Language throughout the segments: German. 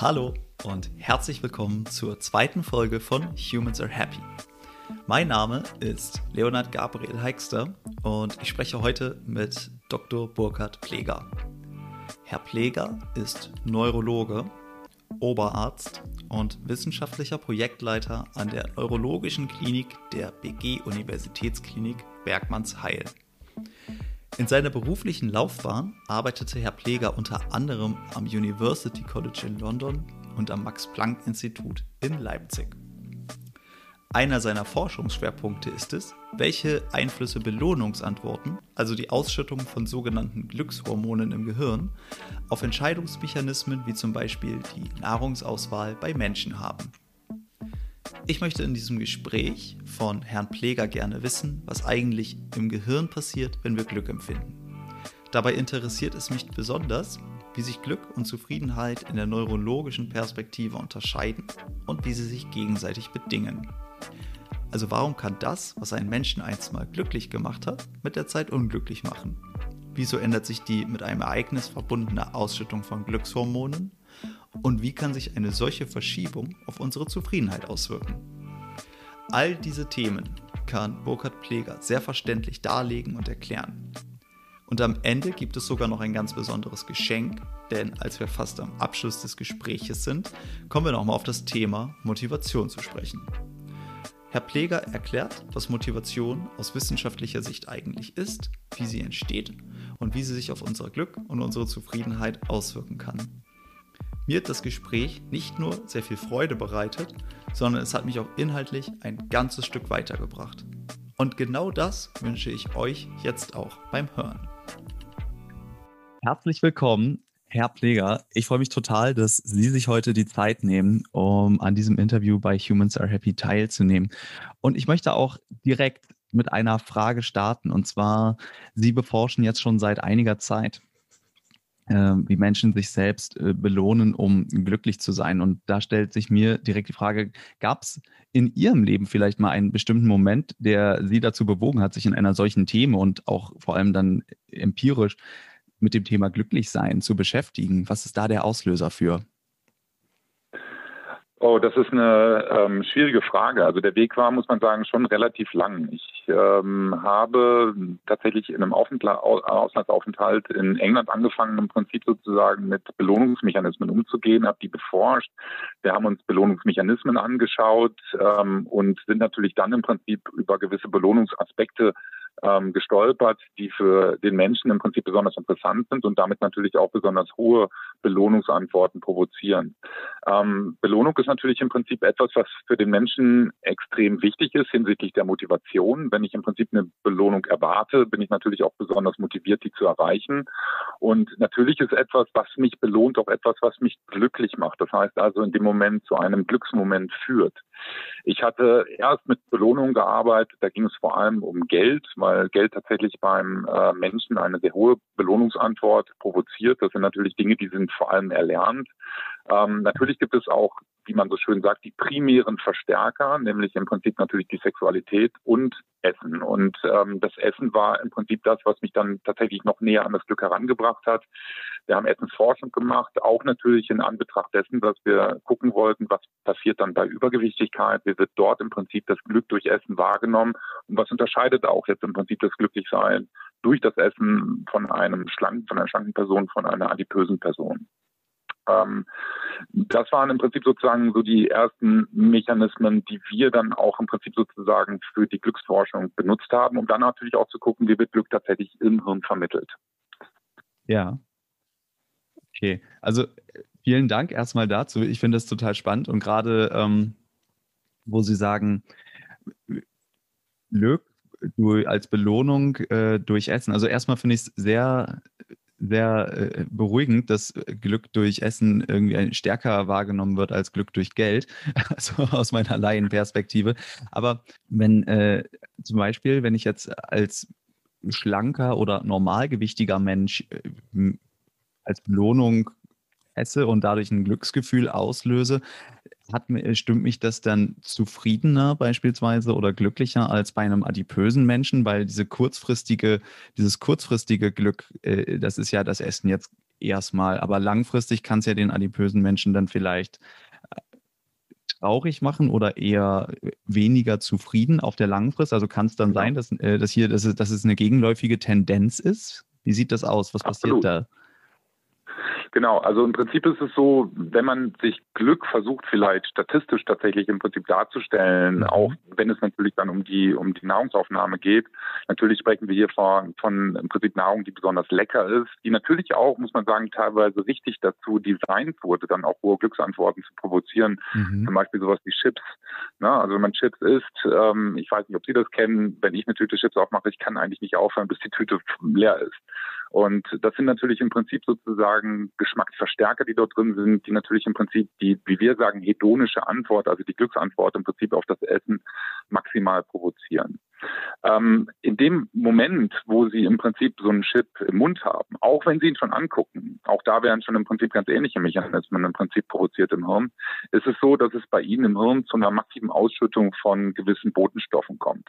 Hallo und herzlich willkommen zur zweiten Folge von Humans Are Happy. Mein Name ist Leonard Gabriel Heikster und ich spreche heute mit Dr. Burkhard Pleger. Herr Pleger ist Neurologe, Oberarzt und wissenschaftlicher Projektleiter an der Neurologischen Klinik der BG Universitätsklinik Bergmannsheil. In seiner beruflichen Laufbahn arbeitete Herr Pleger unter anderem am University College in London und am Max Planck Institut in Leipzig. Einer seiner Forschungsschwerpunkte ist es, welche Einflüsse Belohnungsantworten, also die Ausschüttung von sogenannten Glückshormonen im Gehirn, auf Entscheidungsmechanismen wie zum Beispiel die Nahrungsauswahl bei Menschen haben. Ich möchte in diesem Gespräch von Herrn Pleger gerne wissen, was eigentlich im Gehirn passiert, wenn wir Glück empfinden. Dabei interessiert es mich besonders, wie sich Glück und Zufriedenheit in der neurologischen Perspektive unterscheiden und wie sie sich gegenseitig bedingen. Also warum kann das, was einen Menschen einst mal glücklich gemacht hat, mit der Zeit unglücklich machen? Wieso ändert sich die mit einem Ereignis verbundene Ausschüttung von Glückshormonen? Und wie kann sich eine solche Verschiebung auf unsere Zufriedenheit auswirken? All diese Themen kann Burkhard Pleger sehr verständlich darlegen und erklären. Und am Ende gibt es sogar noch ein ganz besonderes Geschenk, denn als wir fast am Abschluss des Gespräches sind, kommen wir nochmal auf das Thema Motivation zu sprechen. Herr Pleger erklärt, was Motivation aus wissenschaftlicher Sicht eigentlich ist, wie sie entsteht und wie sie sich auf unser Glück und unsere Zufriedenheit auswirken kann. Mir hat das Gespräch nicht nur sehr viel Freude bereitet, sondern es hat mich auch inhaltlich ein ganzes Stück weitergebracht. Und genau das wünsche ich euch jetzt auch beim Hören. Herzlich willkommen, Herr Pfleger. Ich freue mich total, dass Sie sich heute die Zeit nehmen, um an diesem Interview bei Humans Are Happy teilzunehmen. Und ich möchte auch direkt mit einer Frage starten. Und zwar, Sie beforschen jetzt schon seit einiger Zeit wie Menschen sich selbst äh, belohnen, um glücklich zu sein. Und da stellt sich mir direkt die Frage, gab es in Ihrem Leben vielleicht mal einen bestimmten Moment, der Sie dazu bewogen hat, sich in einer solchen Themen und auch vor allem dann empirisch mit dem Thema Glücklichsein zu beschäftigen? Was ist da der Auslöser für? Oh, das ist eine ähm, schwierige Frage. Also der Weg war, muss man sagen, schon relativ lang. Ich ähm, habe tatsächlich in einem Aufentla Auslandsaufenthalt in England angefangen, im Prinzip sozusagen mit Belohnungsmechanismen umzugehen, habe die beforscht. Wir haben uns Belohnungsmechanismen angeschaut ähm, und sind natürlich dann im Prinzip über gewisse Belohnungsaspekte ähm, gestolpert, die für den Menschen im Prinzip besonders interessant sind und damit natürlich auch besonders hohe Belohnungsantworten provozieren. Ähm, Belohnung ist natürlich im Prinzip etwas, was für den Menschen extrem wichtig ist hinsichtlich der Motivation. Wenn ich im Prinzip eine Belohnung erwarte, bin ich natürlich auch besonders motiviert, die zu erreichen. Und natürlich ist etwas, was mich belohnt, auch etwas, was mich glücklich macht. Das heißt also in dem Moment zu einem Glücksmoment führt. Ich hatte erst mit Belohnungen gearbeitet, da ging es vor allem um Geld, weil Geld tatsächlich beim äh, Menschen eine sehr hohe Belohnungsantwort provoziert. Das sind natürlich Dinge, die sind vor allem erlernt. Ähm, natürlich gibt es auch, wie man so schön sagt, die primären Verstärker, nämlich im Prinzip natürlich die Sexualität und Essen. Und ähm, das Essen war im Prinzip das, was mich dann tatsächlich noch näher an das Glück herangebracht hat. Wir haben Essensforschung gemacht, auch natürlich in Anbetracht dessen, dass wir gucken wollten, was passiert dann bei Übergewichtigkeit, wie wird dort im Prinzip das Glück durch Essen wahrgenommen und was unterscheidet auch jetzt im Prinzip das Glücklichsein durch das Essen von einem schlanken, von einer schlanken Person, von einer adipösen Person. Ähm, das waren im Prinzip sozusagen so die ersten Mechanismen, die wir dann auch im Prinzip sozusagen für die Glücksforschung benutzt haben, um dann natürlich auch zu gucken, wie wird Glück tatsächlich im Hirn vermittelt. Ja. Okay, also vielen Dank erstmal dazu. Ich finde das total spannend und gerade, ähm, wo Sie sagen, Glück als Belohnung äh, durch Essen. Also erstmal finde ich es sehr sehr äh, beruhigend, dass Glück durch Essen irgendwie stärker wahrgenommen wird als Glück durch Geld, also aus meiner Laienperspektive. Aber wenn äh, zum Beispiel, wenn ich jetzt als schlanker oder normalgewichtiger Mensch äh, als Belohnung esse und dadurch ein Glücksgefühl auslöse, hat, stimmt mich das dann zufriedener beispielsweise oder glücklicher als bei einem adipösen Menschen, weil diese kurzfristige, dieses kurzfristige Glück, äh, das ist ja das Essen jetzt erstmal. Aber langfristig kann es ja den adipösen Menschen dann vielleicht äh, traurig machen oder eher weniger zufrieden auf der langen Frist? Also kann es dann sein, dass, äh, dass hier dass es, dass es eine gegenläufige Tendenz ist? Wie sieht das aus? Was Absolut. passiert da? Genau, also im Prinzip ist es so, wenn man sich Glück versucht, vielleicht statistisch tatsächlich im Prinzip darzustellen, mhm. auch wenn es natürlich dann um die, um die Nahrungsaufnahme geht. Natürlich sprechen wir hier von, von im Prinzip Nahrung, die besonders lecker ist, die natürlich auch, muss man sagen, teilweise richtig dazu designt wurde, dann auch hohe Glücksantworten zu provozieren. Mhm. Zum Beispiel sowas wie Chips. Ne? Also wenn man Chips isst, ähm, ich weiß nicht, ob Sie das kennen, wenn ich eine Tüte Chips aufmache, ich kann eigentlich nicht aufhören, bis die Tüte leer ist. Und das sind natürlich im Prinzip sozusagen Geschmacksverstärker, die dort drin sind, die natürlich im Prinzip die, wie wir sagen, hedonische Antwort, also die Glücksantwort im Prinzip auf das Essen maximal provozieren. Ähm, in dem Moment, wo Sie im Prinzip so einen Chip im Mund haben, auch wenn Sie ihn schon angucken, auch da werden schon im Prinzip ganz ähnliche Mechanismen im Prinzip provoziert im Hirn, ist es so, dass es bei Ihnen im Hirn zu einer massiven Ausschüttung von gewissen Botenstoffen kommt.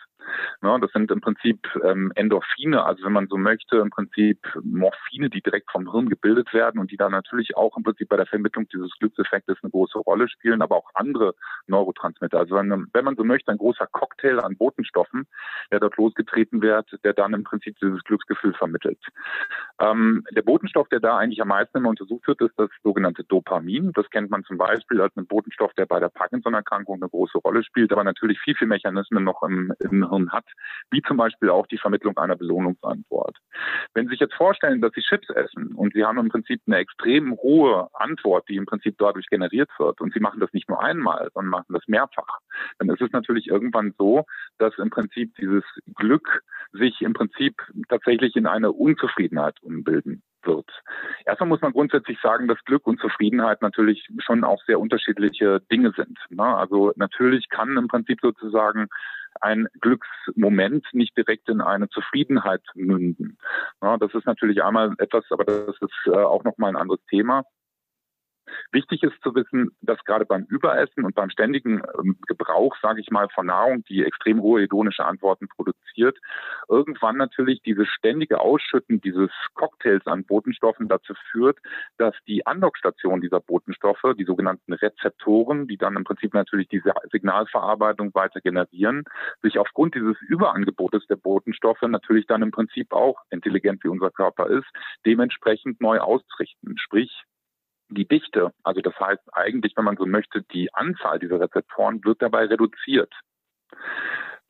Ja, das sind im Prinzip ähm, Endorphine, also wenn man so möchte, im Prinzip Morphine, die direkt vom Hirn gebildet werden und die dann natürlich auch im Prinzip bei der Vermittlung dieses Glückseffektes eine große Rolle spielen, aber auch andere Neurotransmitter. Also wenn, wenn man so möchte, ein großer Cocktail an Botenstoffen, der dort losgetreten wird, der dann im Prinzip dieses Glücksgefühl vermittelt. Ähm, der Botenstoff, der da eigentlich am meisten immer untersucht wird, ist das sogenannte Dopamin. Das kennt man zum Beispiel als einen Botenstoff, der bei der Parkinson-Erkrankung eine große Rolle spielt, aber natürlich viel, viel Mechanismen noch im, im Hirn hat, wie zum Beispiel auch die Vermittlung einer Belohnungsantwort. Wenn Sie sich jetzt vorstellen, dass Sie Chips essen und Sie haben im Prinzip eine extrem hohe Antwort, die im Prinzip dadurch generiert wird und Sie machen das nicht nur einmal, sondern machen das mehrfach, dann ist es natürlich irgendwann so, dass im Prinzip dieses Glück sich im Prinzip tatsächlich in eine Unzufriedenheit umbilden wird. Erstmal muss man grundsätzlich sagen, dass Glück und Zufriedenheit natürlich schon auch sehr unterschiedliche Dinge sind. Ne? Also natürlich kann im Prinzip sozusagen ein Glücksmoment nicht direkt in eine Zufriedenheit münden. das ist natürlich einmal etwas, aber das ist äh, auch nochmal ein anderes Thema. Wichtig ist zu wissen, dass gerade beim Überessen und beim ständigen ähm, Gebrauch, sage ich mal, von Nahrung, die extrem hohe hedonische Antworten produziert, irgendwann natürlich dieses ständige Ausschütten dieses Cocktails an Botenstoffen dazu führt, dass die Andockstation dieser Botenstoffe, die sogenannten Rezeptoren, die dann im Prinzip natürlich diese Signalverarbeitung weiter generieren, sich aufgrund dieses Überangebotes der Botenstoffe natürlich dann im Prinzip auch intelligent wie unser Körper ist, dementsprechend neu ausrichten. Sprich, die Dichte, also das heißt eigentlich, wenn man so möchte, die Anzahl dieser Rezeptoren wird dabei reduziert.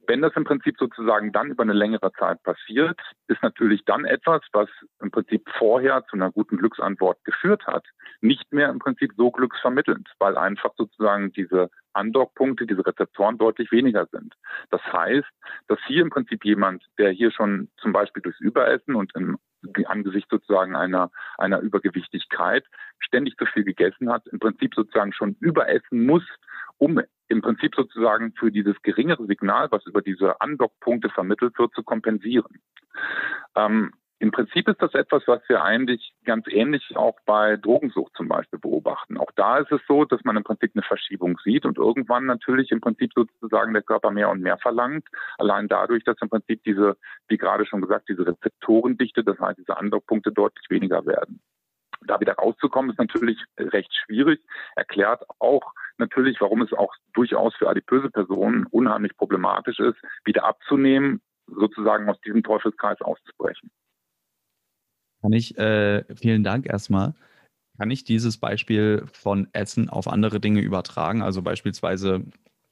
Wenn das im Prinzip sozusagen dann über eine längere Zeit passiert, ist natürlich dann etwas, was im Prinzip vorher zu einer guten Glücksantwort geführt hat, nicht mehr im Prinzip so glücksvermittelnd, weil einfach sozusagen diese Andockpunkte, diese Rezeptoren deutlich weniger sind. Das heißt, dass hier im Prinzip jemand, der hier schon zum Beispiel durchs Überessen und im angesichts sozusagen einer, einer Übergewichtigkeit ständig zu viel gegessen hat, im Prinzip sozusagen schon überessen muss, um im Prinzip sozusagen für dieses geringere Signal, was über diese Andockpunkte vermittelt wird, zu kompensieren. Ähm, im Prinzip ist das etwas, was wir eigentlich ganz ähnlich auch bei Drogensucht zum Beispiel beobachten. Auch da ist es so, dass man im Prinzip eine Verschiebung sieht und irgendwann natürlich im Prinzip sozusagen der Körper mehr und mehr verlangt. Allein dadurch, dass im Prinzip diese, wie gerade schon gesagt, diese Rezeptorendichte, das heißt diese Andockpunkte deutlich weniger werden. Da wieder rauszukommen, ist natürlich recht schwierig, erklärt auch natürlich, warum es auch durchaus für adipöse Personen unheimlich problematisch ist, wieder abzunehmen, sozusagen aus diesem Teufelskreis auszubrechen. Kann ich, äh, vielen Dank erstmal. Kann ich dieses Beispiel von Essen auf andere Dinge übertragen? Also beispielsweise,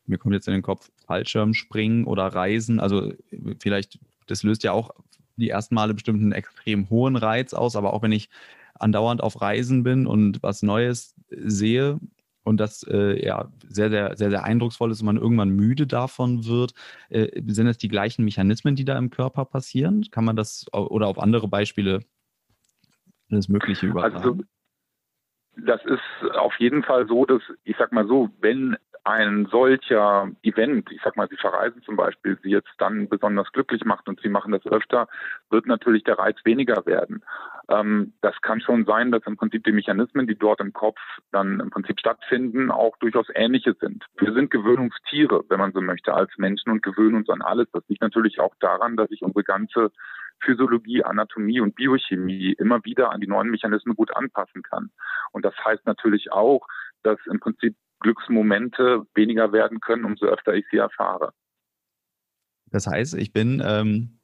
mir kommt jetzt in den Kopf Fallschirmspringen oder Reisen. Also vielleicht, das löst ja auch die ersten Male bestimmt einen extrem hohen Reiz aus, aber auch wenn ich andauernd auf Reisen bin und was Neues sehe und das äh, ja sehr, sehr, sehr, sehr eindrucksvoll ist und man irgendwann müde davon wird, äh, sind das die gleichen Mechanismen, die da im Körper passieren? Kann man das oder auf andere Beispiele alles Mögliche übertragen? Also, das ist auf jeden Fall so, dass, ich sag mal so, wenn ein solcher Event, ich sag mal, Sie verreisen zum Beispiel, Sie jetzt dann besonders glücklich macht und Sie machen das öfter, wird natürlich der Reiz weniger werden. Ähm, das kann schon sein, dass im Prinzip die Mechanismen, die dort im Kopf dann im Prinzip stattfinden, auch durchaus ähnliche sind. Wir sind Gewöhnungstiere, wenn man so möchte, als Menschen und gewöhnen uns an alles. Das liegt natürlich auch daran, dass sich unsere ganze Physiologie, Anatomie und Biochemie immer wieder an die neuen Mechanismen gut anpassen kann. Und das heißt natürlich auch, dass im Prinzip Glücksmomente weniger werden können, umso öfter ich sie erfahre. Das heißt, ich bin, ähm,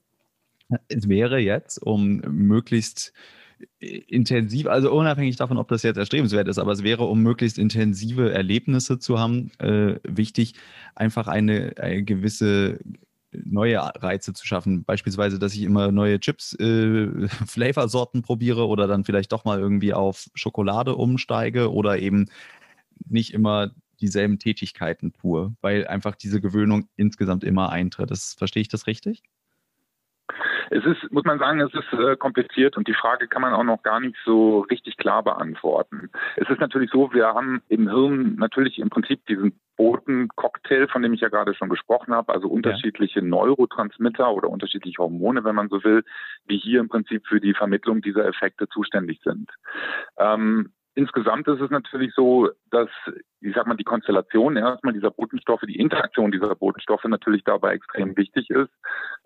wäre jetzt, um möglichst intensiv, also unabhängig davon, ob das jetzt erstrebenswert ist, aber es wäre, um möglichst intensive Erlebnisse zu haben, äh, wichtig, einfach eine, eine, gewisse neue Reize zu schaffen. Beispielsweise, dass ich immer neue Chips, äh, Flavorsorten probiere oder dann vielleicht doch mal irgendwie auf Schokolade umsteige oder eben nicht immer dieselben Tätigkeiten tue, weil einfach diese Gewöhnung insgesamt immer eintritt. Das, verstehe ich das richtig? Es ist, muss man sagen, es ist äh, kompliziert und die Frage kann man auch noch gar nicht so richtig klar beantworten. Es ist natürlich so, wir haben im Hirn natürlich im Prinzip diesen Botencocktail, von dem ich ja gerade schon gesprochen habe, also unterschiedliche ja. Neurotransmitter oder unterschiedliche Hormone, wenn man so will, die hier im Prinzip für die Vermittlung dieser Effekte zuständig sind. Ähm, Insgesamt ist es natürlich so, dass, ich sag mal, die Konstellation erstmal dieser Botenstoffe, die Interaktion dieser Botenstoffe natürlich dabei extrem wichtig ist.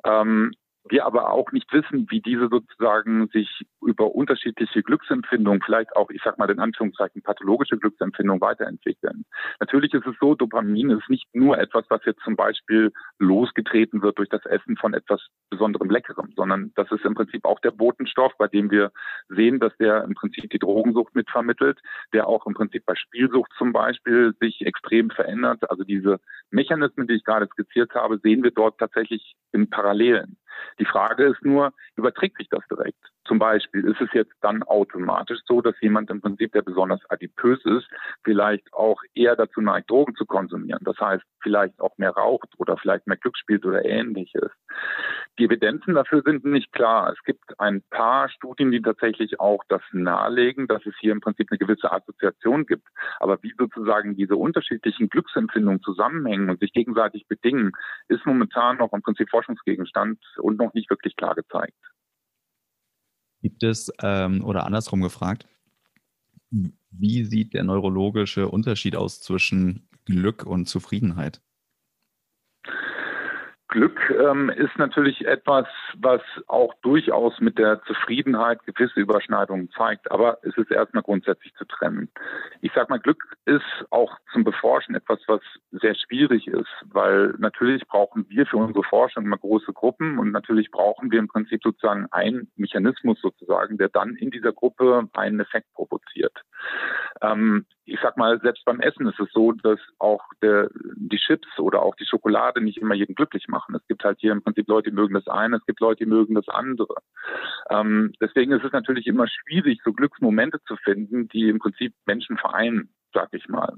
Ähm, wir aber auch nicht wissen, wie diese sozusagen sich über unterschiedliche Glücksempfindungen, vielleicht auch, ich sag mal in Anführungszeichen, pathologische Glücksempfindungen weiterentwickeln. Natürlich ist es so, Dopamin ist nicht nur etwas, was jetzt zum Beispiel losgetreten wird durch das Essen von etwas besonderem Leckerem, sondern das ist im Prinzip auch der Botenstoff, bei dem wir sehen, dass der im Prinzip die Drogensucht mitvermittelt, der auch im Prinzip bei Spielsucht zum Beispiel sich extrem verändert. Also diese Mechanismen, die ich gerade skizziert habe, sehen wir dort tatsächlich in Parallelen. Die Frage ist nur, überträgt sich das direkt? Zum Beispiel ist es jetzt dann automatisch so, dass jemand im Prinzip, der besonders adipös ist, vielleicht auch eher dazu neigt, Drogen zu konsumieren. Das heißt, vielleicht auch mehr raucht oder vielleicht mehr Glück spielt oder ähnliches. Die Evidenzen dafür sind nicht klar. Es gibt ein paar Studien, die tatsächlich auch das nahelegen, dass es hier im Prinzip eine gewisse Assoziation gibt. Aber wie sozusagen diese unterschiedlichen Glücksempfindungen zusammenhängen und sich gegenseitig bedingen, ist momentan noch im Prinzip Forschungsgegenstand und noch nicht wirklich klar gezeigt. Gibt es, ähm, oder andersrum gefragt, wie sieht der neurologische Unterschied aus zwischen Glück und Zufriedenheit? Glück ähm, ist natürlich etwas, was auch durchaus mit der Zufriedenheit gewisse Überschneidungen zeigt, aber es ist erstmal grundsätzlich zu trennen. Ich sage mal, Glück ist auch zum Beforschen etwas, was sehr schwierig ist, weil natürlich brauchen wir für unsere Forschung immer große Gruppen und natürlich brauchen wir im Prinzip sozusagen einen Mechanismus sozusagen, der dann in dieser Gruppe einen Effekt provoziert. Ähm, ich sag mal, selbst beim Essen ist es so, dass auch der, die Chips oder auch die Schokolade nicht immer jeden glücklich machen. Es gibt halt hier im Prinzip Leute, die mögen das eine, es gibt Leute, die mögen das andere. Ähm, deswegen ist es natürlich immer schwierig, so Glücksmomente zu finden, die im Prinzip Menschen vereinen sag ich mal.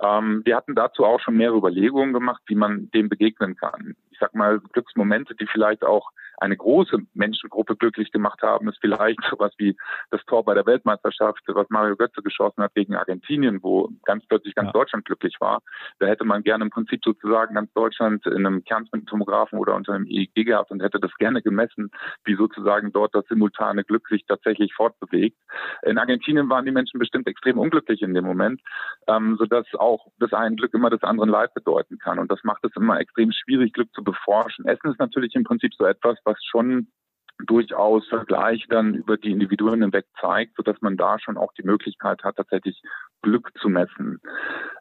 Ähm, wir hatten dazu auch schon mehrere Überlegungen gemacht, wie man dem begegnen kann. Ich sag mal, Glücksmomente, die vielleicht auch eine große Menschengruppe glücklich gemacht haben, ist vielleicht sowas wie das Tor bei der Weltmeisterschaft, was Mario Götze geschossen hat gegen Argentinien, wo ganz plötzlich ganz ja. Deutschland glücklich war. Da hätte man gerne im Prinzip sozusagen ganz Deutschland in einem Kernspintomographen oder unter einem EEG gehabt und hätte das gerne gemessen, wie sozusagen dort das simultane Glück sich tatsächlich fortbewegt. In Argentinien waren die Menschen bestimmt extrem unglücklich in dem Moment, ähm, sodass auch das eine Glück immer das andere Leid bedeuten kann. Und das macht es immer extrem schwierig, Glück zu beforschen. Essen ist natürlich im Prinzip so etwas, was schon durchaus Vergleich dann über die Individuen hinweg zeigt, sodass man da schon auch die Möglichkeit hat, tatsächlich Glück zu messen.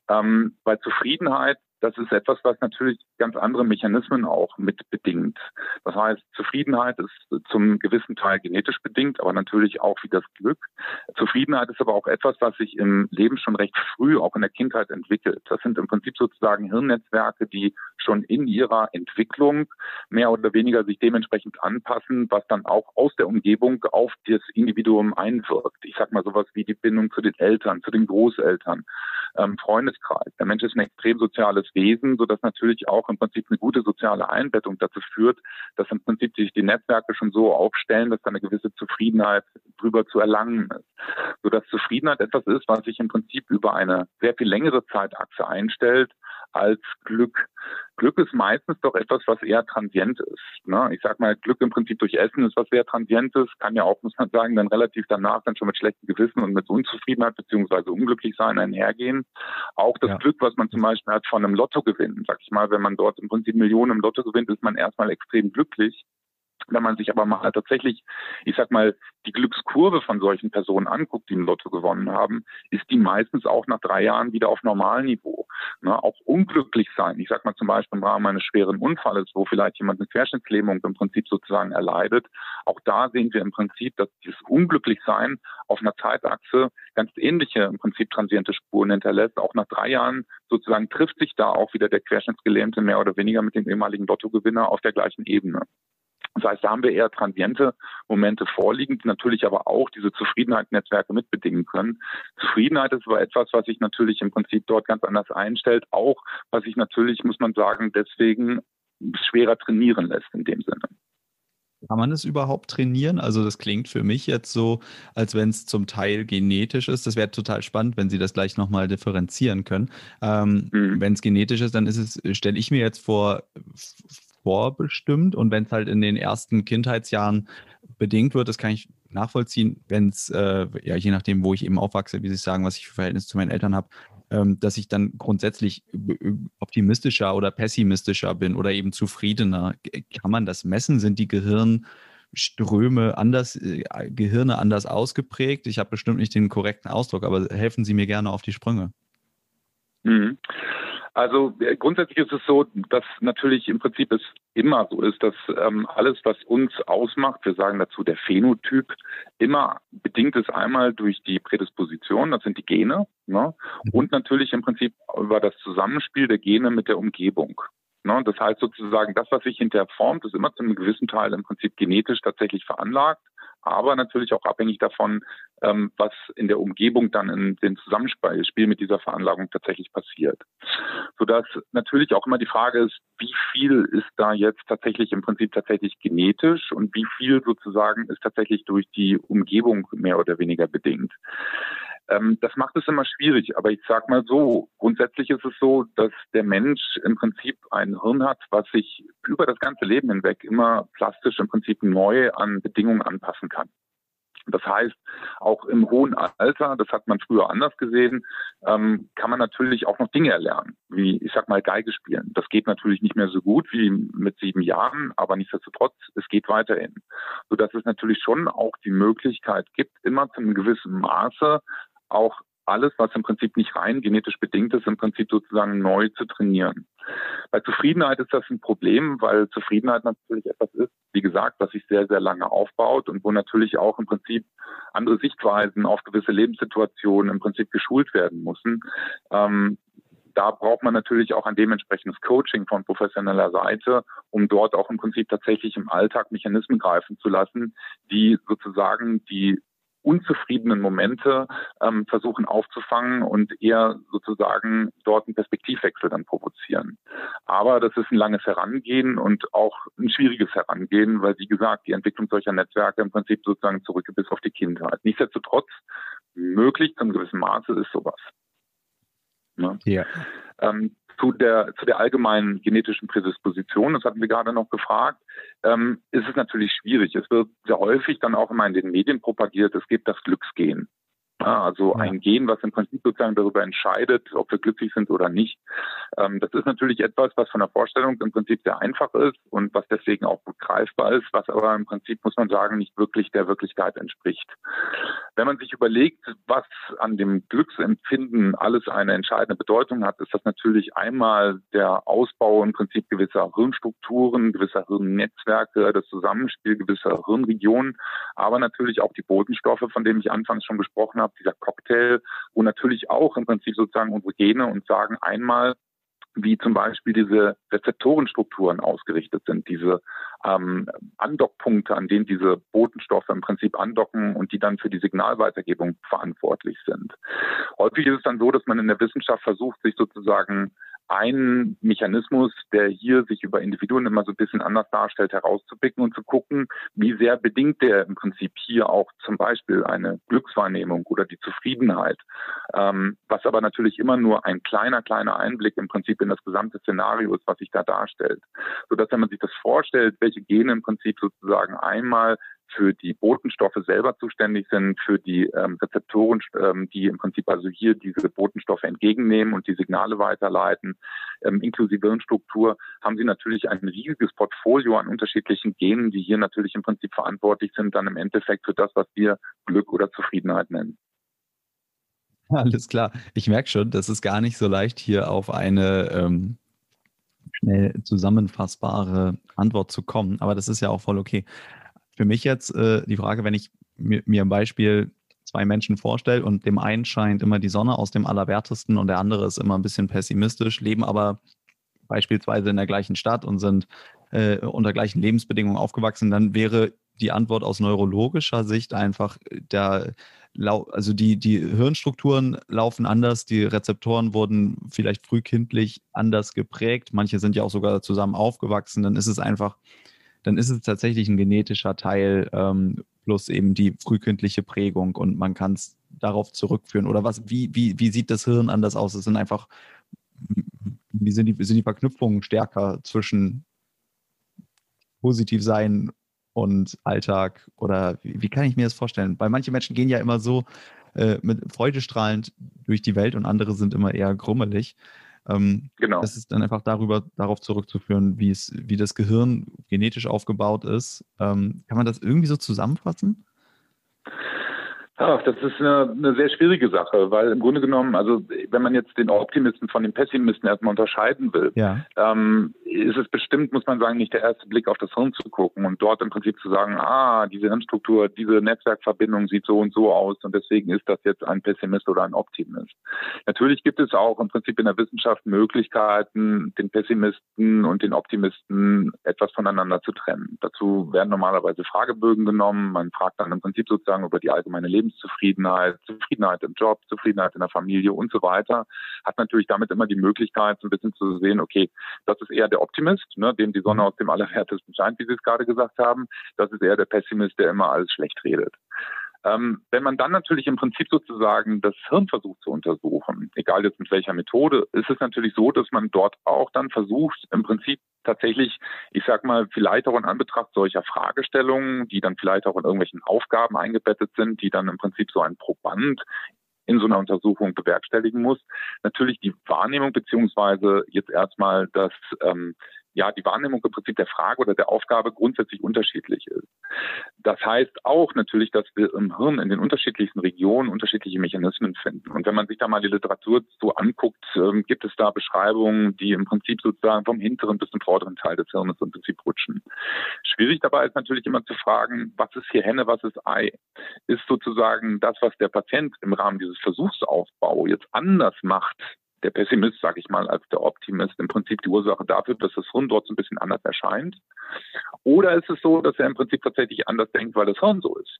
Ähm, bei Zufriedenheit das ist etwas, was natürlich ganz andere Mechanismen auch mit bedingt. Das heißt, Zufriedenheit ist zum gewissen Teil genetisch bedingt, aber natürlich auch wie das Glück. Zufriedenheit ist aber auch etwas, was sich im Leben schon recht früh, auch in der Kindheit entwickelt. Das sind im Prinzip sozusagen Hirnnetzwerke, die schon in ihrer Entwicklung mehr oder weniger sich dementsprechend anpassen, was dann auch aus der Umgebung auf das Individuum einwirkt. Ich sag mal sowas wie die Bindung zu den Eltern, zu den Großeltern, ähm, Freundeskreis. Der Mensch ist ein extrem soziales Wesen, sodass natürlich auch im Prinzip eine gute soziale Einbettung dazu führt, dass im Prinzip sich die Netzwerke schon so aufstellen, dass da eine gewisse Zufriedenheit drüber zu erlangen ist. Sodass Zufriedenheit etwas ist, was sich im Prinzip über eine sehr viel längere Zeitachse einstellt als Glück. Glück ist meistens doch etwas, was eher transient ist. Ne? Ich sag mal, Glück im Prinzip durch Essen ist was sehr transientes, kann ja auch, muss man sagen, dann relativ danach dann schon mit schlechtem Gewissen und mit Unzufriedenheit beziehungsweise unglücklich sein einhergehen. Auch das ja. Glück, was man zum Beispiel hat von einem Lottogewinn, sag ich mal, wenn man dort im Prinzip Millionen im Lotto gewinnt, ist man erstmal extrem glücklich. Wenn man sich aber mal tatsächlich, ich sag mal, die Glückskurve von solchen Personen anguckt, die im Lotto gewonnen haben, ist die meistens auch nach drei Jahren wieder auf Normalniveau. Ne, auch unglücklich sein. Ich sag mal zum Beispiel im Rahmen eines schweren Unfalles, wo vielleicht jemand eine Querschnittslähmung im Prinzip sozusagen erleidet. Auch da sehen wir im Prinzip, dass dieses Unglücklichsein auf einer Zeitachse ganz ähnliche im Prinzip transiente Spuren hinterlässt. Auch nach drei Jahren sozusagen trifft sich da auch wieder der Querschnittsgelähmte mehr oder weniger mit dem ehemaligen Lottogewinner auf der gleichen Ebene. Das heißt, da haben wir eher transiente Momente vorliegen, die natürlich aber auch diese Zufriedenheitsnetzwerke mitbedingen können. Zufriedenheit ist aber etwas, was sich natürlich im Prinzip dort ganz anders einstellt, auch was sich natürlich, muss man sagen, deswegen schwerer trainieren lässt in dem Sinne. Kann man es überhaupt trainieren? Also das klingt für mich jetzt so, als wenn es zum Teil genetisch ist. Das wäre total spannend, wenn Sie das gleich nochmal differenzieren können. Ähm, mhm. Wenn es genetisch ist, dann ist es, stelle ich mir jetzt vor, vorbestimmt. Und wenn es halt in den ersten Kindheitsjahren bedingt wird, das kann ich nachvollziehen, wenn es, äh, ja, je nachdem, wo ich eben aufwachse, wie Sie sagen, was ich für Verhältnis zu meinen Eltern habe, ähm, dass ich dann grundsätzlich optimistischer oder pessimistischer bin oder eben zufriedener. Kann man das messen? Sind die Gehirnströme anders, äh, Gehirne anders ausgeprägt? Ich habe bestimmt nicht den korrekten Ausdruck, aber helfen Sie mir gerne auf die Sprünge. Mhm. Also äh, grundsätzlich ist es so, dass natürlich im Prinzip es immer so ist, dass ähm, alles, was uns ausmacht, wir sagen dazu der Phänotyp, immer bedingt ist einmal durch die Prädisposition, das sind die Gene, ne? Mhm. und natürlich im Prinzip über das Zusammenspiel der Gene mit der Umgebung. Ne? Das heißt sozusagen, das, was sich hinterher formt, ist immer zu einem gewissen Teil im Prinzip genetisch tatsächlich veranlagt aber natürlich auch abhängig davon, ähm, was in der Umgebung dann in dem Zusammenspiel mit dieser Veranlagung tatsächlich passiert. Sodass natürlich auch immer die Frage ist, wie viel ist da jetzt tatsächlich im Prinzip tatsächlich genetisch und wie viel sozusagen ist tatsächlich durch die Umgebung mehr oder weniger bedingt. Ähm, das macht es immer schwierig. Aber ich sage mal so, grundsätzlich ist es so, dass der Mensch im Prinzip ein Hirn hat, was sich über das ganze Leben hinweg immer plastisch im Prinzip neu an Bedingungen anpassen kann. Das heißt, auch im hohen Alter, das hat man früher anders gesehen, ähm, kann man natürlich auch noch Dinge erlernen, wie ich sag mal Geige spielen. Das geht natürlich nicht mehr so gut wie mit sieben Jahren, aber nichtsdestotrotz, es geht weiterhin. Sodass es natürlich schon auch die Möglichkeit gibt, immer zu einem gewissen Maße auch alles, was im Prinzip nicht rein genetisch bedingt ist, im Prinzip sozusagen neu zu trainieren. Bei Zufriedenheit ist das ein Problem, weil Zufriedenheit natürlich etwas ist, wie gesagt, was sich sehr, sehr lange aufbaut und wo natürlich auch im Prinzip andere Sichtweisen auf gewisse Lebenssituationen im Prinzip geschult werden müssen. Ähm, da braucht man natürlich auch ein dementsprechendes Coaching von professioneller Seite, um dort auch im Prinzip tatsächlich im Alltag Mechanismen greifen zu lassen, die sozusagen die unzufriedenen Momente ähm, versuchen aufzufangen und eher sozusagen dort einen Perspektivwechsel dann provozieren. Aber das ist ein langes Herangehen und auch ein schwieriges Herangehen, weil wie gesagt, die Entwicklung solcher Netzwerke im Prinzip sozusagen zurück bis auf die Kindheit. Nichtsdestotrotz möglich zum gewissen Maße ist sowas. Ne? Ja. Ähm, zu der, zu der allgemeinen genetischen Prädisposition, das hatten wir gerade noch gefragt, ähm, ist es natürlich schwierig. Es wird sehr häufig dann auch immer in den Medien propagiert, es gibt das Glücksgehen. Also ein Gen, was im Prinzip sozusagen darüber entscheidet, ob wir glücklich sind oder nicht. Ähm, das ist natürlich etwas, was von der Vorstellung im Prinzip sehr einfach ist und was deswegen auch gut greifbar ist, was aber im Prinzip, muss man sagen, nicht wirklich der Wirklichkeit entspricht. Wenn man sich überlegt, was an dem Glücksempfinden alles eine entscheidende Bedeutung hat, ist das natürlich einmal der Ausbau im Prinzip gewisser Hirnstrukturen, gewisser Hirnnetzwerke, das Zusammenspiel gewisser Hirnregionen, aber natürlich auch die Botenstoffe, von denen ich anfangs schon gesprochen habe, habe, dieser Cocktail, wo natürlich auch im Prinzip sozusagen unsere Gene uns sagen, einmal, wie zum Beispiel diese Rezeptorenstrukturen ausgerichtet sind, diese ähm, Andockpunkte, an denen diese Botenstoffe im Prinzip andocken und die dann für die Signalweitergebung verantwortlich sind. Häufig ist es dann so, dass man in der Wissenschaft versucht, sich sozusagen ein Mechanismus, der hier sich über Individuen immer so ein bisschen anders darstellt, herauszupicken und zu gucken, wie sehr bedingt der im Prinzip hier auch zum Beispiel eine Glückswahrnehmung oder die Zufriedenheit, ähm, was aber natürlich immer nur ein kleiner, kleiner Einblick im Prinzip in das gesamte Szenario ist, was sich da darstellt. Sodass, wenn man sich das vorstellt, welche Gene im Prinzip sozusagen einmal für die Botenstoffe selber zuständig sind, für die ähm, Rezeptoren, ähm, die im Prinzip also hier diese Botenstoffe entgegennehmen und die Signale weiterleiten, ähm, inklusive Hirnstruktur, haben sie natürlich ein riesiges Portfolio an unterschiedlichen Genen, die hier natürlich im Prinzip verantwortlich sind, dann im Endeffekt für das, was wir Glück oder Zufriedenheit nennen. Alles klar. Ich merke schon, das ist gar nicht so leicht, hier auf eine ähm, schnell zusammenfassbare Antwort zu kommen. Aber das ist ja auch voll okay. Für mich jetzt äh, die Frage, wenn ich mir, mir ein Beispiel zwei Menschen vorstelle und dem einen scheint immer die Sonne aus dem Allerwertesten und der andere ist immer ein bisschen pessimistisch, leben aber beispielsweise in der gleichen Stadt und sind äh, unter gleichen Lebensbedingungen aufgewachsen, dann wäre die Antwort aus neurologischer Sicht einfach der also die, die Hirnstrukturen laufen anders, die Rezeptoren wurden vielleicht frühkindlich anders geprägt, manche sind ja auch sogar zusammen aufgewachsen, dann ist es einfach, dann ist es tatsächlich ein genetischer Teil ähm, plus eben die frühkindliche Prägung und man kann es darauf zurückführen. Oder was, wie, wie, wie sieht das Hirn anders aus? Es sind einfach, wie sind die, sind die Verknüpfungen stärker zwischen positiv sein und Alltag oder wie, wie, kann ich mir das vorstellen? Weil manche Menschen gehen ja immer so äh, mit freudestrahlend durch die Welt und andere sind immer eher grummelig. Ähm, genau. Das ist dann einfach darüber, darauf zurückzuführen, wie es, wie das Gehirn genetisch aufgebaut ist. Ähm, kann man das irgendwie so zusammenfassen? Ach, das ist eine, eine, sehr schwierige Sache, weil im Grunde genommen, also wenn man jetzt den Optimisten von den Pessimisten erstmal unterscheiden will, ja. ähm, ist es bestimmt, muss man sagen, nicht der erste Blick auf das Hirn zu gucken und dort im Prinzip zu sagen, ah, diese Hirnstruktur, diese Netzwerkverbindung sieht so und so aus und deswegen ist das jetzt ein Pessimist oder ein Optimist. Natürlich gibt es auch im Prinzip in der Wissenschaft Möglichkeiten, den Pessimisten und den Optimisten etwas voneinander zu trennen. Dazu werden normalerweise Fragebögen genommen, man fragt dann im Prinzip sozusagen über die allgemeine Lebens Lebenszufriedenheit, Zufriedenheit im Job, Zufriedenheit in der Familie und so weiter, hat natürlich damit immer die Möglichkeit, so ein bisschen zu sehen, okay, das ist eher der Optimist, ne, dem die Sonne aus dem Allerwertesten scheint, wie Sie es gerade gesagt haben. Das ist eher der Pessimist, der immer alles schlecht redet. Ähm, wenn man dann natürlich im Prinzip sozusagen das Hirn versucht zu untersuchen, egal jetzt mit welcher Methode, ist es natürlich so, dass man dort auch dann versucht, im Prinzip tatsächlich, ich sag mal, vielleicht auch in Anbetracht solcher Fragestellungen, die dann vielleicht auch in irgendwelchen Aufgaben eingebettet sind, die dann im Prinzip so ein Proband in so einer Untersuchung bewerkstelligen muss, natürlich die Wahrnehmung beziehungsweise jetzt erstmal das ähm, ja die Wahrnehmung im Prinzip der Frage oder der Aufgabe grundsätzlich unterschiedlich ist. Das heißt auch natürlich, dass wir im Hirn in den unterschiedlichsten Regionen unterschiedliche Mechanismen finden. Und wenn man sich da mal die Literatur so anguckt, ähm, gibt es da Beschreibungen, die im Prinzip sozusagen vom hinteren bis zum vorderen Teil des Hirnes im Prinzip rutschen. Schwierig dabei ist natürlich immer zu fragen, was ist hier Henne, was ist Ei? Ist sozusagen das, was der Patient im Rahmen dieses Versuchsaufbau jetzt anders macht, der Pessimist, sage ich mal, als der Optimist im Prinzip die Ursache dafür, dass das Hirn dort so ein bisschen anders erscheint? Oder ist es so, dass er im Prinzip tatsächlich anders denkt, weil das Hirn so ist?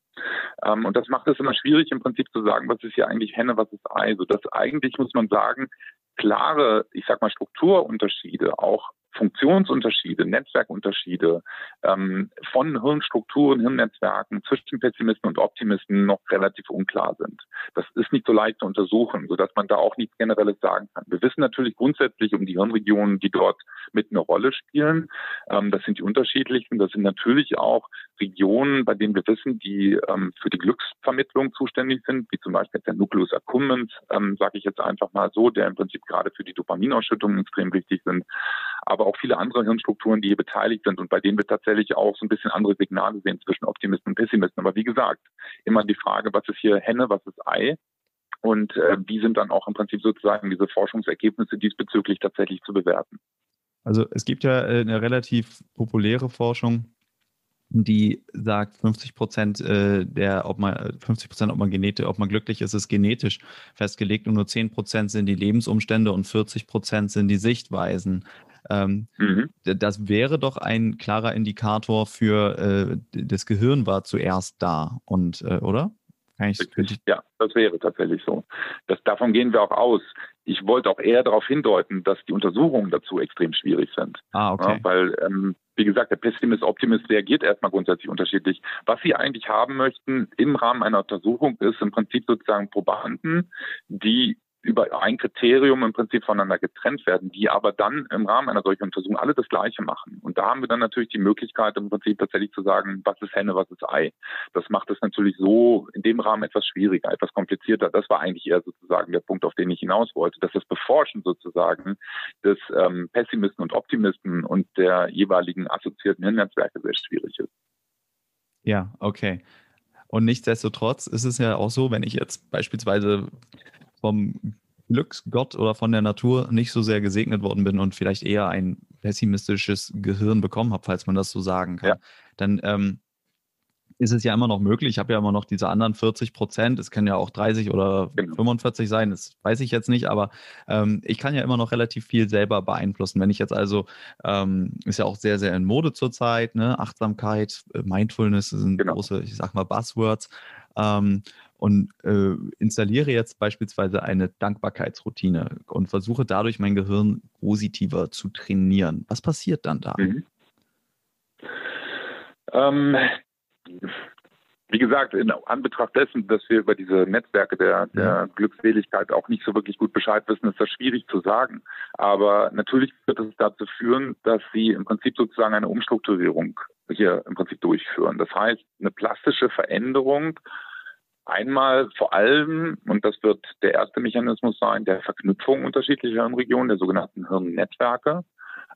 Ähm, und das macht es immer schwierig, im Prinzip zu sagen, was ist hier eigentlich Henne, was ist Ei? So dass eigentlich muss man sagen, klare, ich sag mal, Strukturunterschiede auch Funktionsunterschiede, Netzwerkunterschiede ähm, von Hirnstrukturen, Hirnnetzwerken zwischen Pessimisten und Optimisten noch relativ unklar sind. Das ist nicht so leicht zu untersuchen, sodass man da auch nichts Generelles sagen kann. Wir wissen natürlich grundsätzlich um die Hirnregionen, die dort mit eine Rolle spielen. Ähm, das sind die unterschiedlichsten. Das sind natürlich auch Regionen, bei denen wir wissen, die ähm, für die Glücksvermittlung zuständig sind, wie zum Beispiel der Nucleus accumbens, ähm, sage ich jetzt einfach mal so, der im Prinzip gerade für die Dopaminausschüttung extrem wichtig sind. Aber aber auch viele andere Hirnstrukturen, die hier beteiligt sind und bei denen wir tatsächlich auch so ein bisschen andere Signale sehen zwischen Optimisten und Pessimisten. Aber wie gesagt, immer die Frage, was ist hier Henne, was ist Ei? Und äh, wie sind dann auch im Prinzip sozusagen diese Forschungsergebnisse diesbezüglich tatsächlich zu bewerten? Also es gibt ja äh, eine relativ populäre Forschung, die sagt, 50 Prozent äh, der, ob man 50 Prozent, ob man genetisch, ob man glücklich ist, ist genetisch festgelegt und nur 10 Prozent sind die Lebensumstände und 40 Prozent sind die Sichtweisen. Ähm, mhm. Das wäre doch ein klarer Indikator für äh, das Gehirn war zuerst da und äh, oder? Ja, das wäre tatsächlich so. Das, davon gehen wir auch aus. Ich wollte auch eher darauf hindeuten, dass die Untersuchungen dazu extrem schwierig sind. Ah, okay. Ja, weil, ähm, wie gesagt, der Pessimist, Optimist reagiert erstmal grundsätzlich unterschiedlich. Was Sie eigentlich haben möchten im Rahmen einer Untersuchung ist im Prinzip sozusagen Probanden, die über ein Kriterium im Prinzip voneinander getrennt werden, die aber dann im Rahmen einer solchen Untersuchung alle das Gleiche machen. Und da haben wir dann natürlich die Möglichkeit, im Prinzip tatsächlich zu sagen, was ist Henne, was ist Ei. Das macht es natürlich so in dem Rahmen etwas schwieriger, etwas komplizierter. Das war eigentlich eher sozusagen der Punkt, auf den ich hinaus wollte, dass das Beforschen sozusagen des ähm, Pessimisten und Optimisten und der jeweiligen assoziierten Hirnnetzwerke sehr schwierig ist. Ja, okay. Und nichtsdestotrotz ist es ja auch so, wenn ich jetzt beispielsweise vom Glücksgott oder von der Natur nicht so sehr gesegnet worden bin und vielleicht eher ein pessimistisches Gehirn bekommen habe, falls man das so sagen kann, ja. dann ähm, ist es ja immer noch möglich. Ich habe ja immer noch diese anderen 40 Prozent. Es können ja auch 30 oder genau. 45 sein, das weiß ich jetzt nicht, aber ähm, ich kann ja immer noch relativ viel selber beeinflussen. Wenn ich jetzt also, ähm, ist ja auch sehr, sehr in Mode zurzeit, ne? Achtsamkeit, äh, Mindfulness sind genau. große, ich sag mal, Buzzwords. Ähm, und äh, installiere jetzt beispielsweise eine Dankbarkeitsroutine und versuche dadurch mein Gehirn positiver zu trainieren. Was passiert dann da? Mhm. Ähm, wie gesagt, in Anbetracht dessen, dass wir über diese Netzwerke der, der Glückseligkeit auch nicht so wirklich gut Bescheid wissen, ist das schwierig zu sagen. Aber natürlich wird es dazu führen, dass sie im Prinzip sozusagen eine Umstrukturierung hier im Prinzip durchführen. Das heißt, eine plastische Veränderung Einmal vor allem, und das wird der erste Mechanismus sein, der Verknüpfung unterschiedlicher Hirnregionen, der sogenannten Hirnnetzwerke,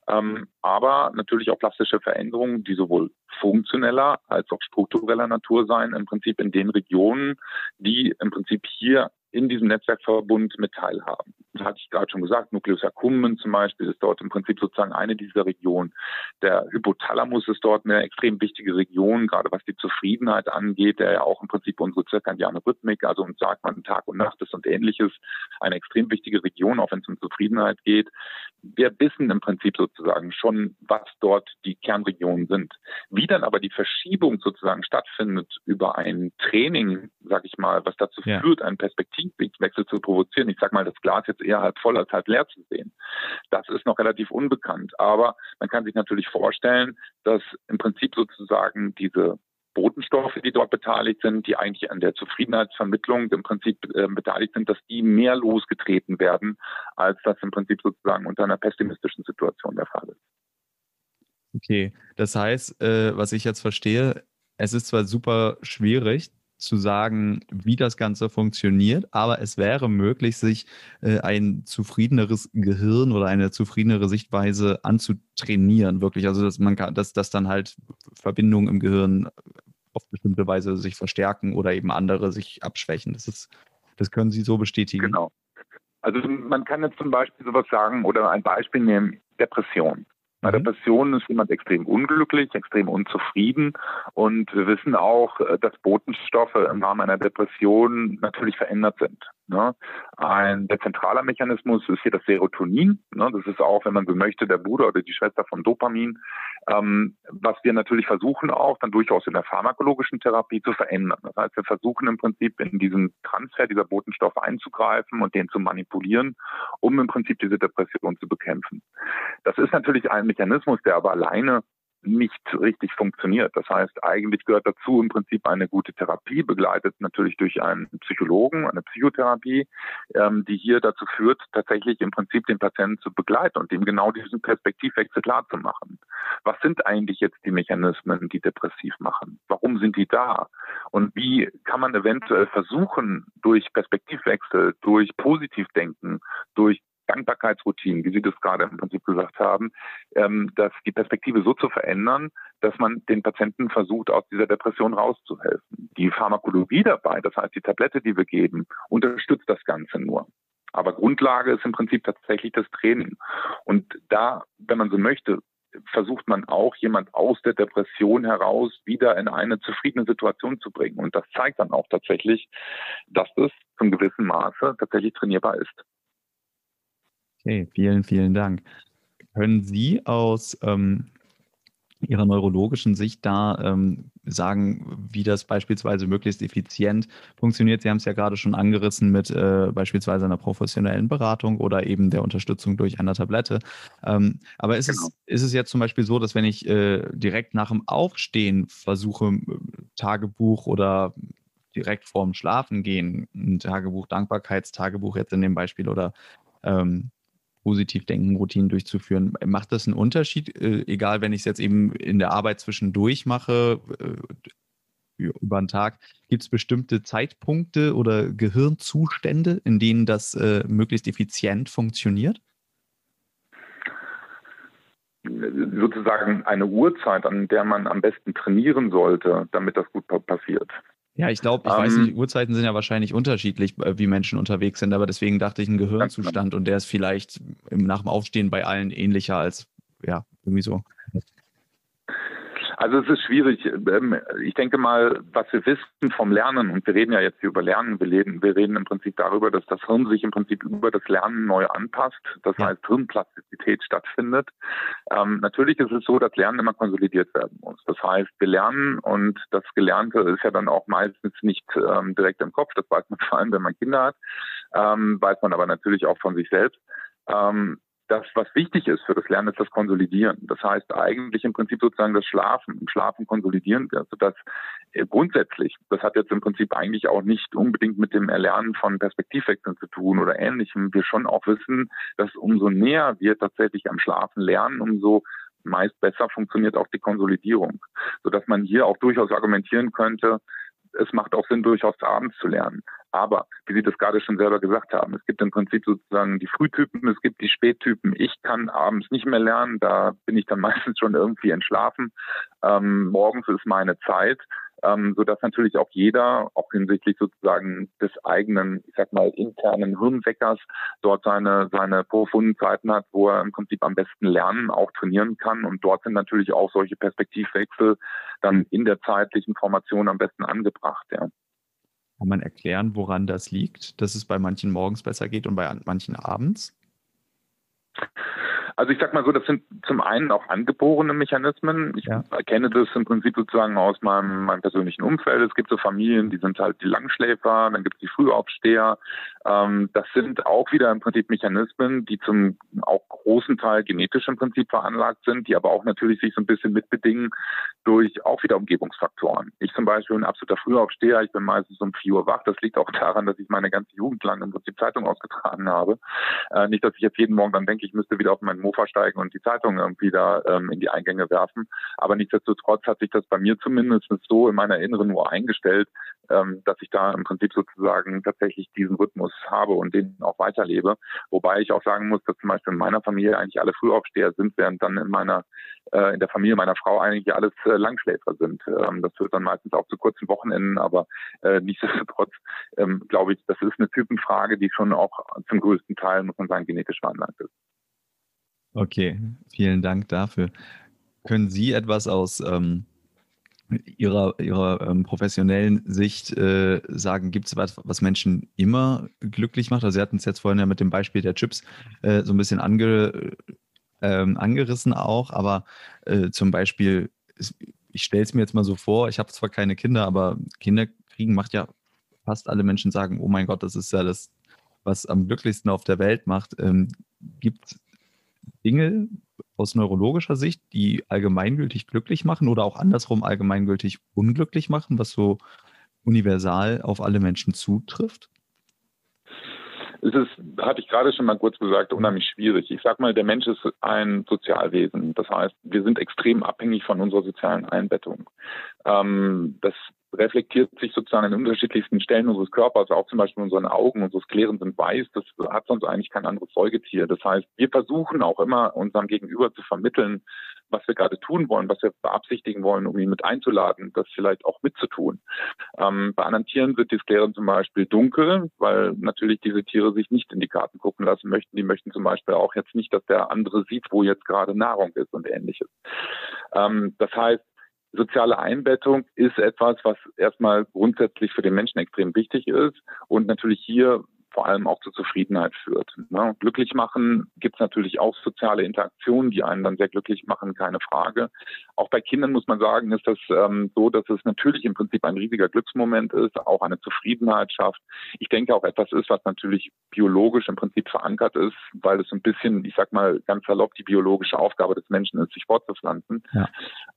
ähm, aber natürlich auch plastische Veränderungen, die sowohl funktioneller als auch struktureller Natur sein, im Prinzip in den Regionen, die im Prinzip hier in diesem Netzwerkverbund mit teilhaben. Das hatte ich gerade schon gesagt, Nucleus accumbens zum Beispiel ist dort im Prinzip sozusagen eine dieser Regionen. Der Hypothalamus ist dort eine extrem wichtige Region, gerade was die Zufriedenheit angeht, der ja auch im Prinzip unsere zirkadiane Rhythmik, also uns sagt man Tag und Nacht ist und ähnliches, eine extrem wichtige Region, auch wenn es um Zufriedenheit geht. Wir wissen im Prinzip sozusagen schon, was dort die Kernregionen sind. Wie dann aber die Verschiebung sozusagen stattfindet über ein Training, sag ich mal, was dazu ja. führt, einen Perspektiv Perspektivwechsel zu provozieren. Ich sage mal, das Glas jetzt eher halb voll als halb leer zu sehen. Das ist noch relativ unbekannt. Aber man kann sich natürlich vorstellen, dass im Prinzip sozusagen diese Botenstoffe, die dort beteiligt sind, die eigentlich an der Zufriedenheitsvermittlung im Prinzip äh, beteiligt sind, dass die mehr losgetreten werden, als das im Prinzip sozusagen unter einer pessimistischen Situation der Fall ist. Okay, das heißt, äh, was ich jetzt verstehe, es ist zwar super schwierig, zu sagen, wie das Ganze funktioniert, aber es wäre möglich, sich äh, ein zufriedeneres Gehirn oder eine zufriedenere Sichtweise anzutrainieren, wirklich. Also dass man kann, dass, dass dann halt Verbindungen im Gehirn auf bestimmte Weise sich verstärken oder eben andere sich abschwächen. Das ist, das können Sie so bestätigen. Genau. Also man kann jetzt zum Beispiel sowas sagen oder ein Beispiel nehmen, Depression. Bei mhm. Depression ist jemand extrem unglücklich, extrem unzufrieden und wir wissen auch, äh, dass Botenstoffe im Rahmen einer Depression natürlich verändert sind. Ne? Ein der zentraler Mechanismus ist hier das Serotonin. Ne? Das ist auch, wenn man so möchte, der Bruder oder die Schwester vom Dopamin, ähm, was wir natürlich versuchen auch dann durchaus in der pharmakologischen Therapie zu verändern. Das heißt, wir versuchen im Prinzip in diesen Transfer dieser Botenstoffe einzugreifen und den zu manipulieren, um im Prinzip diese Depression zu bekämpfen. Das ist natürlich ein Mechanismus, der aber alleine nicht richtig funktioniert. Das heißt, eigentlich gehört dazu im Prinzip eine gute Therapie, begleitet natürlich durch einen Psychologen, eine Psychotherapie, ähm, die hier dazu führt, tatsächlich im Prinzip den Patienten zu begleiten und ihm genau diesen Perspektivwechsel klar zu machen. Was sind eigentlich jetzt die Mechanismen, die depressiv machen? Warum sind die da? Und wie kann man eventuell versuchen, durch Perspektivwechsel, durch Positivdenken, durch Dankbarkeitsroutinen, wie Sie das gerade im Prinzip gesagt haben, ähm, dass die Perspektive so zu verändern, dass man den Patienten versucht, aus dieser Depression rauszuhelfen. Die Pharmakologie dabei, das heißt die Tablette, die wir geben, unterstützt das Ganze nur. Aber Grundlage ist im Prinzip tatsächlich das Training. Und da, wenn man so möchte, versucht man auch, jemand aus der Depression heraus wieder in eine zufriedene Situation zu bringen. Und das zeigt dann auch tatsächlich, dass es zum gewissen Maße tatsächlich trainierbar ist. Okay, vielen, vielen Dank. Können Sie aus ähm, Ihrer neurologischen Sicht da ähm, sagen, wie das beispielsweise möglichst effizient funktioniert? Sie haben es ja gerade schon angerissen mit äh, beispielsweise einer professionellen Beratung oder eben der Unterstützung durch eine Tablette. Ähm, aber ist, genau. es, ist es jetzt zum Beispiel so, dass wenn ich äh, direkt nach dem Aufstehen versuche, Tagebuch oder direkt vorm Schlafen gehen, ein Tagebuch, Dankbarkeitstagebuch jetzt in dem Beispiel oder ähm, positiv denken, Routinen durchzuführen. Macht das einen Unterschied, äh, egal wenn ich es jetzt eben in der Arbeit zwischendurch mache, äh, über den Tag, gibt es bestimmte Zeitpunkte oder Gehirnzustände, in denen das äh, möglichst effizient funktioniert? Sozusagen eine Uhrzeit, an der man am besten trainieren sollte, damit das gut passiert. Ja, ich glaube, ich um, weiß nicht, ähm. Uhrzeiten sind ja wahrscheinlich unterschiedlich, äh, wie Menschen unterwegs sind, aber deswegen dachte ich, ein Gehirnzustand und der ist vielleicht nach dem Aufstehen bei allen ähnlicher als, ja, irgendwie so. Also es ist schwierig. Ähm, ich denke mal, was wir wissen vom Lernen, und wir reden ja jetzt hier über Lernen, wir reden, wir reden im Prinzip darüber, dass das Hirn sich im Prinzip über das Lernen neu anpasst. Das heißt, Hirnplastizität stattfindet. Ähm, natürlich ist es so, dass Lernen immer konsolidiert werden muss. Das heißt, wir lernen und das Gelernte ist ja dann auch meistens nicht ähm, direkt im Kopf. Das weiß man vor allem, wenn man Kinder hat. Ähm, weiß man aber natürlich auch von sich selbst. Ähm, das, was wichtig ist für das Lernen, ist das Konsolidieren. Das heißt eigentlich im Prinzip sozusagen das Schlafen. Im Schlafen konsolidieren wir, sodass äh, grundsätzlich, das hat jetzt im Prinzip eigentlich auch nicht unbedingt mit dem Erlernen von Perspektivwechseln zu tun oder ähnlichem. Wir schon auch wissen, dass umso näher wir tatsächlich am Schlafen lernen, umso meist besser funktioniert auch die Konsolidierung, sodass man hier auch durchaus argumentieren könnte, es macht auch Sinn, durchaus abends zu lernen. Aber, wie Sie das gerade schon selber gesagt haben, es gibt im Prinzip sozusagen die Frühtypen, es gibt die Spättypen. Ich kann abends nicht mehr lernen, da bin ich dann meistens schon irgendwie entschlafen. Ähm, morgens ist meine Zeit ähm, sodass natürlich auch jeder, auch hinsichtlich sozusagen des eigenen, ich sag mal, internen Hirnweckers dort seine, seine profunden Zeiten hat, wo er im Prinzip am besten lernen, auch trainieren kann. Und dort sind natürlich auch solche Perspektivwechsel dann in der zeitlichen Formation am besten angebracht, ja. Kann man erklären, woran das liegt, dass es bei manchen morgens besser geht und bei manchen abends? Also ich sag mal so, das sind zum einen auch angeborene Mechanismen. Ich ja. kenne das im Prinzip sozusagen aus meinem, meinem persönlichen Umfeld. Es gibt so Familien, die sind halt die Langschläfer, dann gibt es die Frühaufsteher. Ähm, das sind auch wieder im Prinzip Mechanismen, die zum auch großen Teil genetisch im Prinzip veranlagt sind, die aber auch natürlich sich so ein bisschen mitbedingen durch auch wieder Umgebungsfaktoren. Ich zum Beispiel ein absoluter Frühaufsteher, ich bin meistens um vier Uhr wach. Das liegt auch daran, dass ich meine ganze Jugend lang im Prinzip Zeitung ausgetragen habe. Äh, nicht, dass ich jetzt jeden Morgen dann denke, ich müsste wieder auf meinen Mofa steigen und die Zeitung irgendwie da ähm, in die Eingänge werfen. Aber nichtsdestotrotz hat sich das bei mir zumindest so in meiner inneren Uhr eingestellt, ähm, dass ich da im Prinzip sozusagen tatsächlich diesen Rhythmus habe und den auch weiterlebe. Wobei ich auch sagen muss, dass zum Beispiel in meiner Familie eigentlich alle Frühaufsteher sind, während dann in meiner äh, in der Familie meiner Frau eigentlich alles äh, Langschläfer sind. Ähm, das führt dann meistens auch zu kurzen Wochenenden, aber äh, nichtsdestotrotz ähm, glaube ich, das ist eine Typenfrage, die schon auch zum größten Teil, muss man sagen, genetisch veranlagt ist. Okay, vielen Dank dafür. Können Sie etwas aus ähm, Ihrer, Ihrer ähm, professionellen Sicht äh, sagen, gibt es was, was Menschen immer glücklich macht? Also Sie hatten es jetzt vorhin ja mit dem Beispiel der Chips äh, so ein bisschen ange, ähm, angerissen auch, aber äh, zum Beispiel, ich stelle es mir jetzt mal so vor, ich habe zwar keine Kinder, aber Kinder kriegen macht ja fast alle Menschen sagen, oh mein Gott, das ist ja das, was am glücklichsten auf der Welt macht. Ähm, gibt Dinge aus neurologischer Sicht, die allgemeingültig glücklich machen oder auch andersrum allgemeingültig unglücklich machen, was so universal auf alle Menschen zutrifft? Es ist, hatte ich gerade schon mal kurz gesagt, unheimlich schwierig. Ich sage mal, der Mensch ist ein Sozialwesen. Das heißt, wir sind extrem abhängig von unserer sozialen Einbettung. Ähm, das reflektiert sich sozusagen an unterschiedlichsten Stellen unseres Körpers, auch zum Beispiel unseren Augen. Unsere Skleren sind weiß. Das hat sonst eigentlich kein anderes Säugetier. Das heißt, wir versuchen auch immer unserem Gegenüber zu vermitteln, was wir gerade tun wollen, was wir beabsichtigen wollen, um ihn mit einzuladen, das vielleicht auch mitzutun. Ähm, bei anderen Tieren sind die Skleren zum Beispiel dunkel, weil natürlich diese Tiere sich nicht in die Karten gucken lassen möchten. Die möchten zum Beispiel auch jetzt nicht, dass der andere sieht, wo jetzt gerade Nahrung ist und ähnliches. Ähm, das heißt, soziale Einbettung ist etwas, was erstmal grundsätzlich für den Menschen extrem wichtig ist und natürlich hier vor allem auch zur Zufriedenheit führt. Ne? Glücklich machen gibt es natürlich auch soziale Interaktionen, die einen dann sehr glücklich machen, keine Frage. Auch bei Kindern muss man sagen, ist das ähm, so, dass es natürlich im Prinzip ein riesiger Glücksmoment ist, auch eine Zufriedenheit schafft. Ich denke auch etwas ist, was natürlich biologisch im Prinzip verankert ist, weil es so ein bisschen, ich sag mal ganz salopp, die biologische Aufgabe des Menschen ist, sich fortzupflanzen. Ja.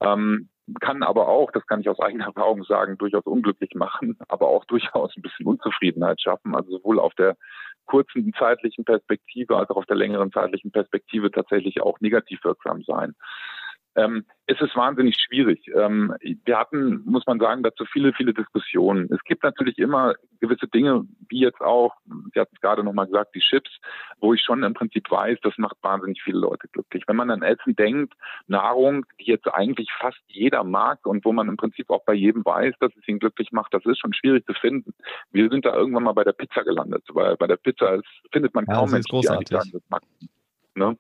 Ähm, kann aber auch, das kann ich aus eigener Erfahrung sagen, durchaus unglücklich machen, aber auch durchaus ein bisschen Unzufriedenheit schaffen. Also sowohl auf der kurzen zeitlichen Perspektive als auch auf der längeren zeitlichen Perspektive tatsächlich auch negativ wirksam sein. Ähm, es ist wahnsinnig schwierig. Ähm, wir hatten, muss man sagen, dazu viele, viele Diskussionen. Es gibt natürlich immer gewisse Dinge, wie jetzt auch, Sie hatten es gerade nochmal gesagt, die Chips, wo ich schon im Prinzip weiß, das macht wahnsinnig viele Leute glücklich. Wenn man an Essen denkt, Nahrung, die jetzt eigentlich fast jeder mag und wo man im Prinzip auch bei jedem weiß, dass es ihn glücklich macht, das ist schon schwierig zu finden. Wir sind da irgendwann mal bei der Pizza gelandet, weil bei der Pizza findet man kaum ja, Menschen, die sagen, das mag. Ne?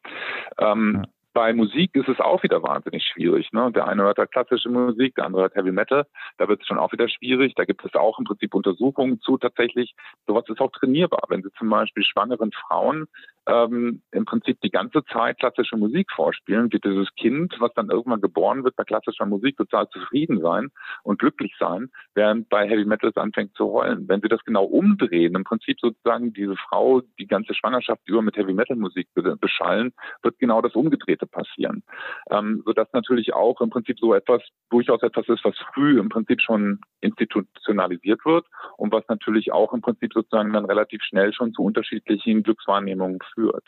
Ähm, ja. Bei Musik ist es auch wieder wahnsinnig schwierig. Ne? Der eine hört halt klassische Musik, der andere hört Heavy Metal. Da wird es schon auch wieder schwierig. Da gibt es auch im Prinzip Untersuchungen zu tatsächlich. Sowas ist auch trainierbar. Wenn Sie zum Beispiel schwangeren Frauen ähm, im Prinzip die ganze Zeit klassische Musik vorspielen, wird dieses Kind, was dann irgendwann geboren wird, bei klassischer Musik total zufrieden sein und glücklich sein, während bei Heavy Metal es anfängt zu heulen. Wenn Sie das genau umdrehen, im Prinzip sozusagen diese Frau die ganze Schwangerschaft über mit Heavy Metal Musik beschallen, wird genau das Umgedrehte passieren. Ähm, sodass natürlich auch im Prinzip so etwas durchaus etwas ist, was früh im Prinzip schon institutionalisiert wird und was natürlich auch im Prinzip sozusagen dann relativ schnell schon zu unterschiedlichen Glückswahrnehmungen führt.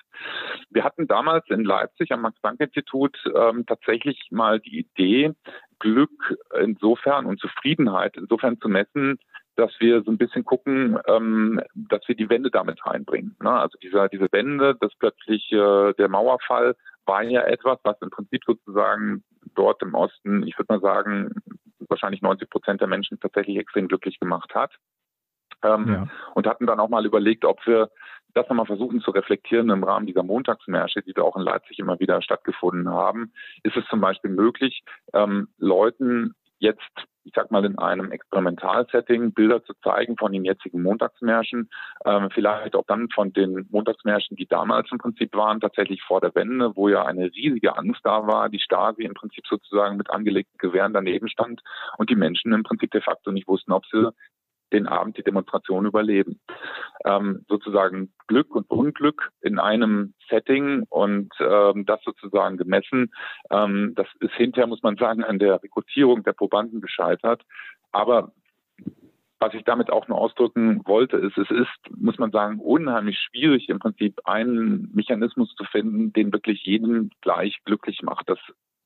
Wir hatten damals in Leipzig am Max-Planck-Institut ähm, tatsächlich mal die Idee, Glück insofern und Zufriedenheit insofern zu messen, dass wir so ein bisschen gucken, ähm, dass wir die Wende damit reinbringen. Ne? Also dieser, diese Wende, das plötzlich äh, der Mauerfall war ja etwas, was im Prinzip sozusagen dort im Osten, ich würde mal sagen, wahrscheinlich 90 Prozent der Menschen tatsächlich extrem glücklich gemacht hat. Ähm, ja. Und hatten dann auch mal überlegt, ob wir das nochmal versuchen zu reflektieren im Rahmen dieser Montagsmärsche, die da auch in Leipzig immer wieder stattgefunden haben, ist es zum Beispiel möglich, ähm, Leuten jetzt, ich sag mal, in einem Experimentalsetting Bilder zu zeigen von den jetzigen Montagsmärschen, ähm, vielleicht auch dann von den Montagsmärschen, die damals im Prinzip waren, tatsächlich vor der Wende, wo ja eine riesige Angst da war, die Stasi im Prinzip sozusagen mit angelegten Gewehren daneben stand und die Menschen im Prinzip de facto nicht wussten, ob sie den Abend die Demonstration überleben. Ähm, sozusagen Glück und Unglück in einem Setting und ähm, das sozusagen gemessen. Ähm, das ist hinterher, muss man sagen, an der Rekrutierung der Probanden gescheitert. Aber was ich damit auch nur ausdrücken wollte, ist, es ist, muss man sagen, unheimlich schwierig, im Prinzip einen Mechanismus zu finden, den wirklich jeden gleich glücklich macht. Das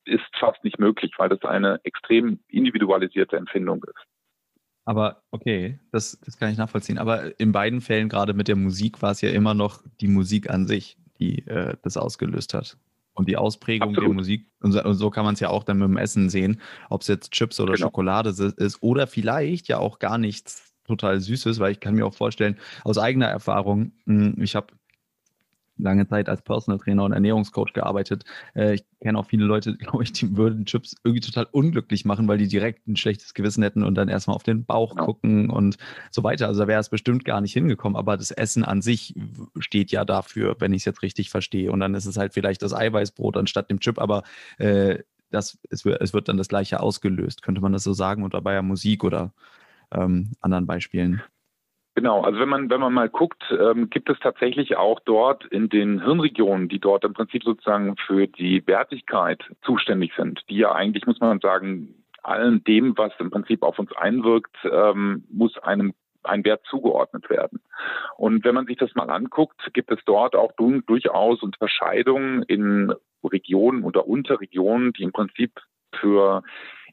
ist fast nicht möglich, weil das eine extrem individualisierte Empfindung ist. Aber okay, das, das kann ich nachvollziehen. Aber in beiden Fällen, gerade mit der Musik, war es ja immer noch die Musik an sich, die äh, das ausgelöst hat. Und die Ausprägung Absolut. der Musik. Und so, und so kann man es ja auch dann mit dem Essen sehen, ob es jetzt Chips oder genau. Schokolade ist oder vielleicht ja auch gar nichts total Süßes, weil ich kann mir auch vorstellen, aus eigener Erfahrung, hm, ich habe lange Zeit als Personal Trainer und Ernährungscoach gearbeitet. Äh, ich kenne auch viele Leute, glaube ich, die würden Chips irgendwie total unglücklich machen, weil die direkt ein schlechtes Gewissen hätten und dann erstmal auf den Bauch ja. gucken und so weiter. Also da wäre es bestimmt gar nicht hingekommen. Aber das Essen an sich steht ja dafür, wenn ich es jetzt richtig verstehe. Und dann ist es halt vielleicht das Eiweißbrot anstatt dem Chip, aber äh, das, es, wird, es wird dann das Gleiche ausgelöst. Könnte man das so sagen? Und dabei ja Musik oder ähm, anderen Beispielen. Genau, also wenn man wenn man mal guckt, ähm, gibt es tatsächlich auch dort in den Hirnregionen, die dort im Prinzip sozusagen für die Wertigkeit zuständig sind, die ja eigentlich muss man sagen allem dem, was im Prinzip auf uns einwirkt, ähm, muss einem ein Wert zugeordnet werden. Und wenn man sich das mal anguckt, gibt es dort auch durchaus Unterscheidungen in Regionen oder Unterregionen, die im Prinzip für,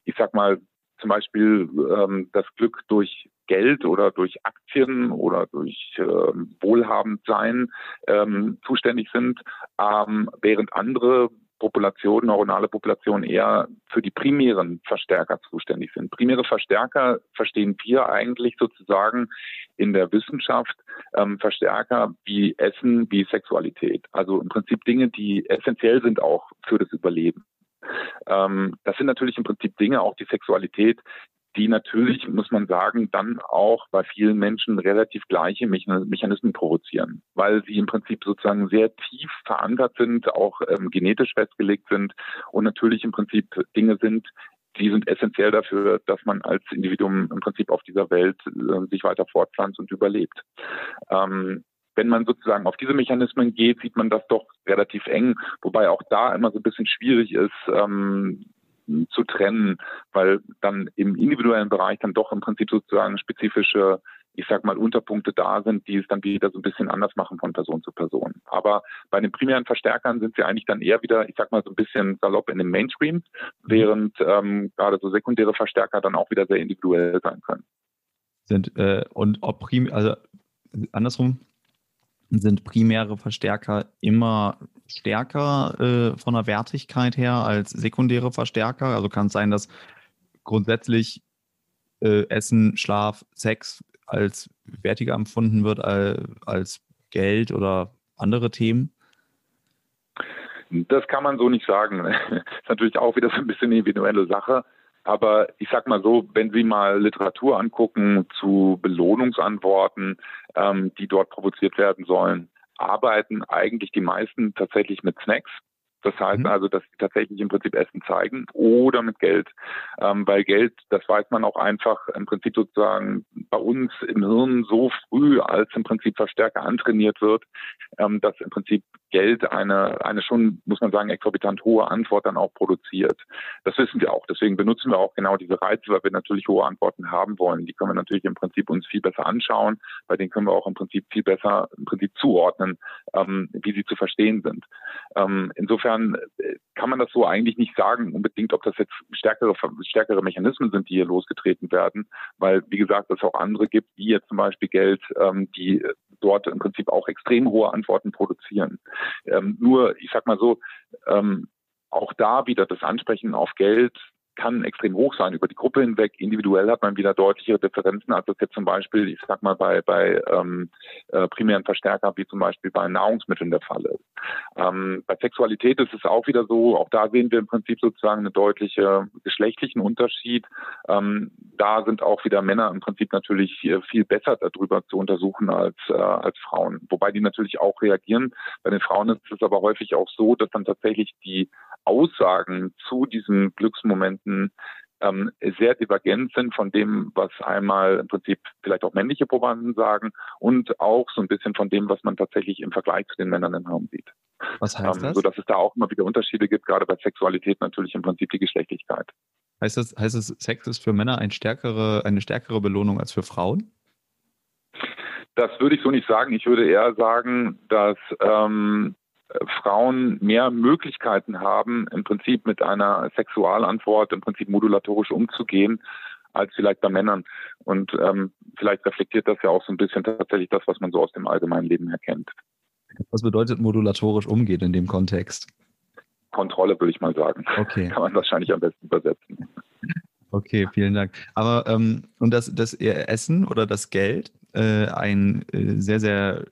ich sag mal, zum Beispiel ähm, das Glück durch Geld oder durch Aktien oder durch ähm, Wohlhabendsein ähm, zuständig sind, ähm, während andere Populationen, neuronale Populationen eher für die primären Verstärker zuständig sind. Primäre Verstärker verstehen wir eigentlich sozusagen in der Wissenschaft ähm, Verstärker wie Essen, wie Sexualität. Also im Prinzip Dinge, die essentiell sind auch für das Überleben. Ähm, das sind natürlich im Prinzip Dinge, auch die Sexualität, die natürlich, muss man sagen, dann auch bei vielen Menschen relativ gleiche Mechanismen provozieren, weil sie im Prinzip sozusagen sehr tief verankert sind, auch ähm, genetisch festgelegt sind und natürlich im Prinzip Dinge sind, die sind essentiell dafür, dass man als Individuum im Prinzip auf dieser Welt äh, sich weiter fortpflanzt und überlebt. Ähm, wenn man sozusagen auf diese Mechanismen geht, sieht man das doch relativ eng, wobei auch da immer so ein bisschen schwierig ist, ähm, zu trennen, weil dann im individuellen Bereich dann doch im Prinzip sozusagen spezifische ich sag mal, Unterpunkte da sind, die es dann wieder so ein bisschen anders machen von Person zu Person. Aber bei den primären Verstärkern sind sie eigentlich dann eher wieder, ich sag mal, so ein bisschen salopp in den Mainstream, während ähm, gerade so sekundäre Verstärker dann auch wieder sehr individuell sein können. Sind äh, und ob prim also andersrum sind primäre Verstärker immer stärker äh, von der Wertigkeit her als sekundäre Verstärker. Also kann es sein, dass grundsätzlich äh, Essen, Schlaf, Sex als wertiger empfunden wird als Geld oder andere Themen? Das kann man so nicht sagen. Das ist natürlich auch wieder so ein bisschen eine individuelle Sache. Aber ich sag mal so, wenn Sie mal Literatur angucken zu Belohnungsantworten, ähm, die dort provoziert werden sollen, arbeiten eigentlich die meisten tatsächlich mit Snacks. Das heißt mhm. also, dass sie tatsächlich im Prinzip Essen zeigen oder mit Geld. Ähm, weil Geld, das weiß man auch einfach im Prinzip sozusagen bei uns im Hirn so früh als im Prinzip Verstärker antrainiert wird, ähm, dass im Prinzip Geld eine, eine schon, muss man sagen, exorbitant hohe Antwort dann auch produziert. Das wissen wir auch. Deswegen benutzen wir auch genau diese Reize, weil wir natürlich hohe Antworten haben wollen. Die können wir natürlich im Prinzip uns viel besser anschauen. Bei denen können wir auch im Prinzip viel besser im Prinzip zuordnen, ähm, wie sie zu verstehen sind. Ähm, insofern äh, kann man das so eigentlich nicht sagen, unbedingt, ob das jetzt stärkere, stärkere Mechanismen sind, die hier losgetreten werden, weil, wie gesagt, es auch andere gibt, wie jetzt zum Beispiel Geld, ähm, die dort im Prinzip auch extrem hohe Antworten produzieren. Ähm, nur, ich sag mal so, ähm, auch da wieder das Ansprechen auf Geld kann extrem hoch sein über die Gruppe hinweg. Individuell hat man wieder deutlichere Differenzen, als das jetzt zum Beispiel, ich sag mal, bei, bei ähm, äh, primären Verstärker wie zum Beispiel bei Nahrungsmitteln der Fall ist. Ähm, bei Sexualität ist es auch wieder so, auch da sehen wir im Prinzip sozusagen einen deutlichen geschlechtlichen Unterschied. Ähm, da sind auch wieder Männer im Prinzip natürlich viel besser darüber zu untersuchen als, äh, als Frauen, wobei die natürlich auch reagieren. Bei den Frauen ist es aber häufig auch so, dass dann tatsächlich die Aussagen zu diesen Glücksmomenten ähm, sehr divergent sind von dem, was einmal im Prinzip vielleicht auch männliche Probanden sagen und auch so ein bisschen von dem, was man tatsächlich im Vergleich zu den Männern im Raum sieht. Was heißt ähm, das? Sodass es da auch immer wieder Unterschiede gibt, gerade bei Sexualität natürlich im Prinzip die Geschlechtlichkeit. Heißt das, heißt es, Sex ist für Männer ein stärkere, eine stärkere Belohnung als für Frauen? Das würde ich so nicht sagen. Ich würde eher sagen, dass ähm, Frauen mehr Möglichkeiten haben, im Prinzip mit einer Sexualantwort im Prinzip modulatorisch umzugehen, als vielleicht bei Männern. Und ähm, vielleicht reflektiert das ja auch so ein bisschen tatsächlich das, was man so aus dem allgemeinen Leben erkennt. Was bedeutet modulatorisch umgehen in dem Kontext? Kontrolle, würde ich mal sagen. Okay. Kann man wahrscheinlich am besten übersetzen. Okay, vielen Dank. Aber ähm, und das, das Essen oder das Geld äh, ein äh, sehr, sehr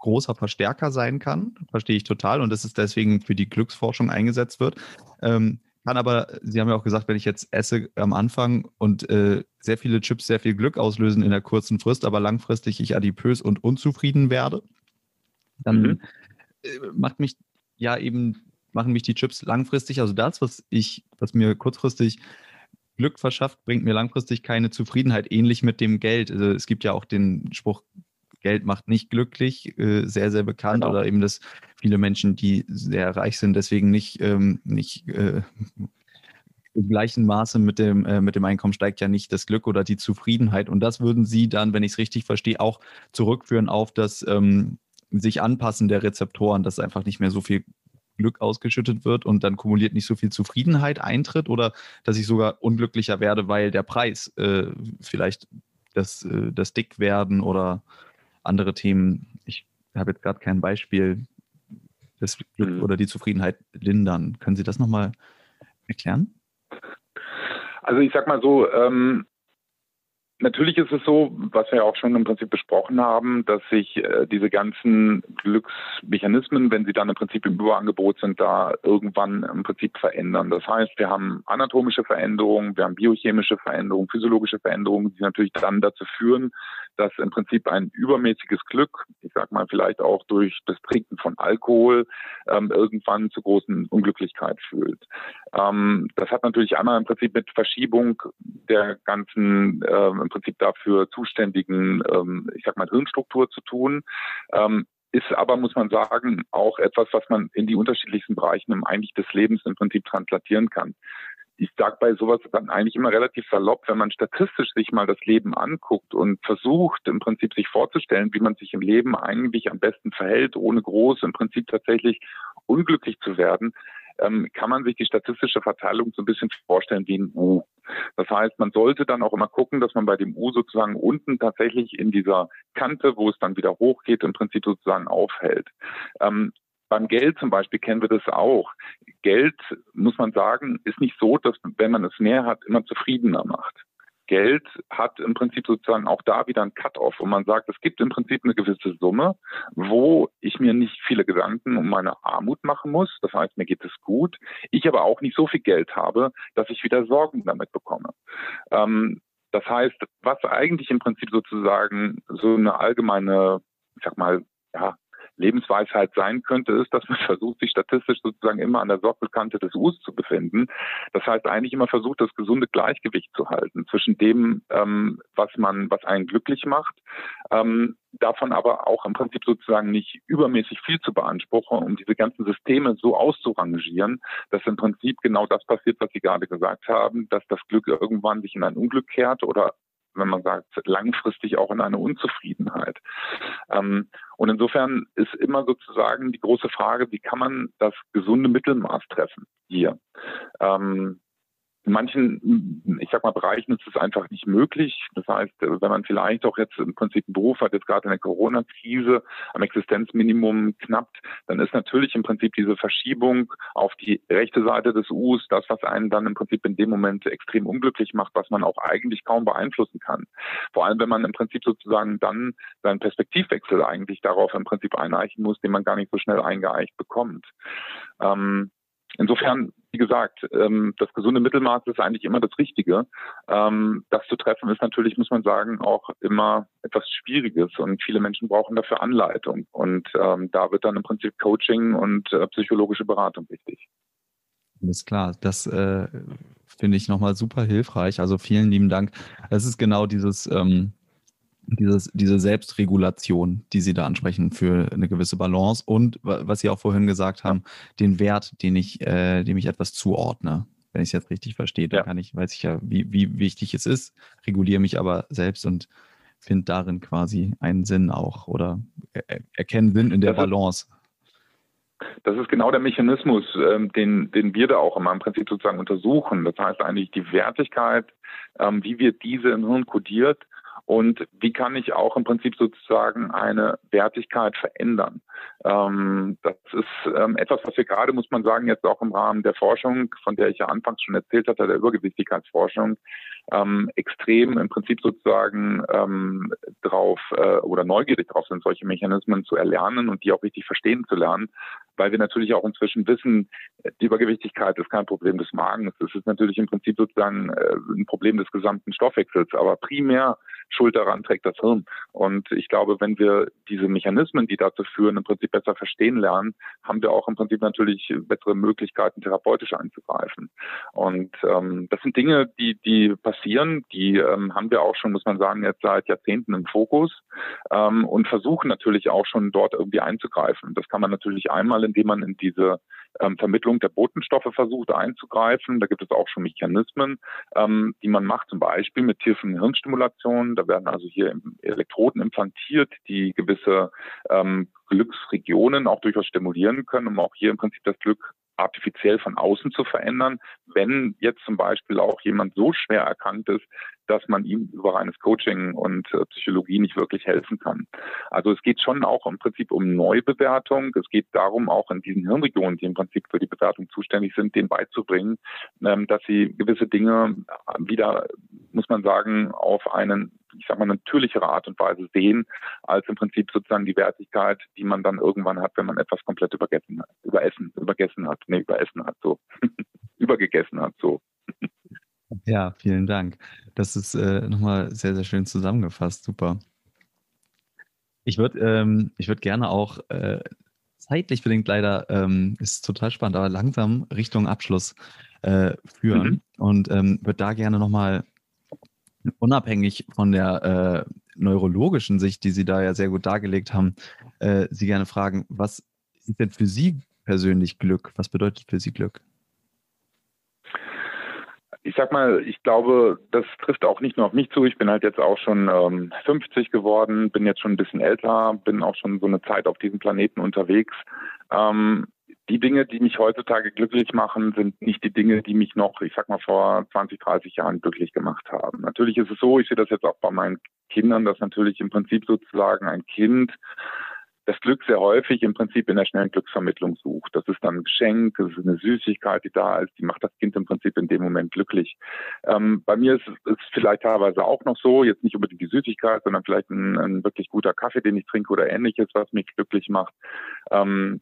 großer Verstärker sein kann, verstehe ich total und dass es deswegen für die Glücksforschung eingesetzt wird. Ähm, kann aber, Sie haben ja auch gesagt, wenn ich jetzt esse am Anfang und äh, sehr viele Chips sehr viel Glück auslösen in der kurzen Frist, aber langfristig ich adipös und unzufrieden werde, dann mhm. äh, macht mich ja eben, machen mich die Chips langfristig, also das, was ich, was mir kurzfristig Glück verschafft, bringt mir langfristig keine Zufriedenheit, ähnlich mit dem Geld. Also es gibt ja auch den Spruch, Geld macht nicht glücklich, äh, sehr, sehr bekannt. Genau. Oder eben, dass viele Menschen, die sehr reich sind, deswegen nicht, ähm, nicht äh, im gleichen Maße mit dem, äh, mit dem Einkommen steigt ja nicht das Glück oder die Zufriedenheit. Und das würden Sie dann, wenn ich es richtig verstehe, auch zurückführen auf das ähm, sich anpassen der Rezeptoren, dass einfach nicht mehr so viel Glück ausgeschüttet wird und dann kumuliert nicht so viel Zufriedenheit eintritt oder dass ich sogar unglücklicher werde, weil der Preis äh, vielleicht das, äh, das Dickwerden oder andere Themen, ich habe jetzt gerade kein Beispiel, das Glück mhm. oder die Zufriedenheit lindern. Können Sie das nochmal erklären? Also ich sag mal so, ähm, Natürlich ist es so, was wir auch schon im Prinzip besprochen haben, dass sich äh, diese ganzen Glücksmechanismen, wenn sie dann im Prinzip im Überangebot sind, da irgendwann im Prinzip verändern. Das heißt, wir haben anatomische Veränderungen, wir haben biochemische Veränderungen, physiologische Veränderungen, die natürlich dann dazu führen, dass im Prinzip ein übermäßiges Glück, ich sag mal vielleicht auch durch das Trinken von Alkohol, ähm, irgendwann zu großen Unglücklichkeit führt. Ähm, das hat natürlich einmal im Prinzip mit Verschiebung der ganzen im Prinzip dafür zuständigen, ähm, ich sag mal, Hirnstruktur zu tun. Ähm, ist aber, muss man sagen, auch etwas, was man in die unterschiedlichsten Bereichen im eigentlich des Lebens im Prinzip translatieren kann. ich sage bei sowas dann eigentlich immer relativ salopp, wenn man statistisch sich mal das Leben anguckt und versucht im Prinzip sich vorzustellen, wie man sich im Leben eigentlich am besten verhält, ohne groß im Prinzip tatsächlich unglücklich zu werden, ähm, kann man sich die statistische Verteilung so ein bisschen vorstellen wie ein U. Das heißt, man sollte dann auch immer gucken, dass man bei dem U sozusagen unten tatsächlich in dieser Kante, wo es dann wieder hochgeht, im Prinzip sozusagen aufhält. Ähm, beim Geld zum Beispiel kennen wir das auch. Geld, muss man sagen, ist nicht so, dass wenn man es mehr hat, immer zufriedener macht. Geld hat im Prinzip sozusagen auch da wieder ein Cut-off, wo man sagt, es gibt im Prinzip eine gewisse Summe, wo ich mir nicht viele Gedanken um meine Armut machen muss. Das heißt, mir geht es gut. Ich aber auch nicht so viel Geld habe, dass ich wieder Sorgen damit bekomme. Ähm, das heißt, was eigentlich im Prinzip sozusagen so eine allgemeine, ich sag mal, ja, Lebensweisheit sein könnte, ist, dass man versucht, sich statistisch sozusagen immer an der Sockelkante des Us zu befinden. Das heißt eigentlich immer versucht, das gesunde Gleichgewicht zu halten zwischen dem, ähm, was man, was einen glücklich macht, ähm, davon aber auch im Prinzip sozusagen nicht übermäßig viel zu beanspruchen, um diese ganzen Systeme so auszurangieren, dass im Prinzip genau das passiert, was Sie gerade gesagt haben, dass das Glück irgendwann sich in ein Unglück kehrt oder wenn man sagt, langfristig auch in eine Unzufriedenheit. Ähm, und insofern ist immer sozusagen die große Frage, wie kann man das gesunde Mittelmaß treffen hier? In manchen, ich sag mal, Bereichen ist es einfach nicht möglich. Das heißt, wenn man vielleicht auch jetzt im Prinzip einen Beruf hat, jetzt gerade in der Corona-Krise am Existenzminimum knappt, dann ist natürlich im Prinzip diese Verschiebung auf die rechte Seite des Us das, was einen dann im Prinzip in dem Moment extrem unglücklich macht, was man auch eigentlich kaum beeinflussen kann. Vor allem, wenn man im Prinzip sozusagen dann seinen Perspektivwechsel eigentlich darauf im Prinzip eineichen muss, den man gar nicht so schnell eingeeicht bekommt. Ähm, Insofern, wie gesagt, ähm, das gesunde Mittelmaß ist eigentlich immer das Richtige. Ähm, das zu treffen ist natürlich, muss man sagen, auch immer etwas Schwieriges und viele Menschen brauchen dafür Anleitung. Und ähm, da wird dann im Prinzip Coaching und äh, psychologische Beratung wichtig. Alles klar, das äh, finde ich nochmal super hilfreich. Also vielen lieben Dank. Es ist genau dieses, ähm, dieses, diese Selbstregulation, die Sie da ansprechen, für eine gewisse Balance und was Sie auch vorhin gesagt haben, den Wert, den ich, äh, dem ich etwas zuordne. Wenn ich es jetzt richtig verstehe, dann ja. kann ich, weiß ich ja, wie, wie wichtig es ist, reguliere mich aber selbst und finde darin quasi einen Sinn auch oder er, erkenne Sinn in der das Balance. das ist genau der Mechanismus, ähm, den, den wir da auch immer im Prinzip sozusagen untersuchen. Das heißt eigentlich die Wertigkeit, ähm, wie wird diese im Hirn kodiert und wie kann ich auch im Prinzip sozusagen eine Wertigkeit verändern. Ähm, das ist ähm, etwas, was wir gerade, muss man sagen, jetzt auch im Rahmen der Forschung, von der ich ja anfangs schon erzählt hatte, der Übergewichtigkeitsforschung, ähm, extrem im Prinzip sozusagen ähm, drauf äh, oder neugierig drauf sind, solche Mechanismen zu erlernen und die auch richtig verstehen zu lernen, weil wir natürlich auch inzwischen wissen, die Übergewichtigkeit ist kein Problem des Magens, es ist natürlich im Prinzip sozusagen äh, ein Problem des gesamten Stoffwechsels, aber primär Schuld daran trägt das Hirn. Und ich glaube, wenn wir diese Mechanismen, die dazu führen, im Prinzip besser verstehen lernen, haben wir auch im Prinzip natürlich bessere Möglichkeiten, therapeutisch einzugreifen. Und ähm, das sind Dinge, die, die passieren, die ähm, haben wir auch schon, muss man sagen, jetzt seit Jahrzehnten im Fokus ähm, und versuchen natürlich auch schon dort irgendwie einzugreifen. Das kann man natürlich einmal, indem man in diese ähm, Vermittlung der Botenstoffe versucht einzugreifen. Da gibt es auch schon Mechanismen, ähm, die man macht, zum Beispiel mit tiefen Hirnstimulationen. Da werden also hier Elektroden implantiert, die gewisse ähm, Glücksregionen auch durchaus stimulieren können, um auch hier im Prinzip das Glück artifiziell von außen zu verändern, wenn jetzt zum Beispiel auch jemand so schwer erkrankt ist, dass man ihm über reines Coaching und äh, Psychologie nicht wirklich helfen kann. Also es geht schon auch im Prinzip um Neubewertung. Es geht darum, auch in diesen Hirnregionen, die im Prinzip für die Bewertung zuständig sind, denen beizubringen, ähm, dass sie gewisse Dinge wieder, muss man sagen, auf einen ich sag mal, natürlichere Art und Weise sehen, als im Prinzip sozusagen die Wertigkeit, die man dann irgendwann hat, wenn man etwas komplett übergessen hat, überessen, übergessen hat, nee, überessen hat, so, übergegessen hat, so. Ja, vielen Dank. Das ist äh, nochmal sehr, sehr schön zusammengefasst. Super. Ich würde ähm, würd gerne auch äh, zeitlich bedingt leider, ähm, ist total spannend, aber langsam Richtung Abschluss äh, führen mhm. und ähm, würde da gerne nochmal unabhängig von der äh, neurologischen Sicht, die Sie da ja sehr gut dargelegt haben, äh, Sie gerne fragen, was ist denn für Sie persönlich Glück? Was bedeutet für Sie Glück? Ich sag mal, ich glaube, das trifft auch nicht nur auf mich zu. Ich bin halt jetzt auch schon ähm, 50 geworden, bin jetzt schon ein bisschen älter, bin auch schon so eine Zeit auf diesem Planeten unterwegs. Ähm, die Dinge, die mich heutzutage glücklich machen, sind nicht die Dinge, die mich noch, ich sag mal, vor 20, 30 Jahren glücklich gemacht haben. Natürlich ist es so, ich sehe das jetzt auch bei meinen Kindern, dass natürlich im Prinzip sozusagen ein Kind das Glück sehr häufig im Prinzip in der schnellen Glücksvermittlung sucht. Das ist dann ein Geschenk, das ist eine Süßigkeit, die da ist, die macht das Kind im Prinzip in dem Moment glücklich. Ähm, bei mir ist es vielleicht teilweise auch noch so, jetzt nicht unbedingt die Süßigkeit, sondern vielleicht ein, ein wirklich guter Kaffee, den ich trinke oder ähnliches, was mich glücklich macht. Ähm,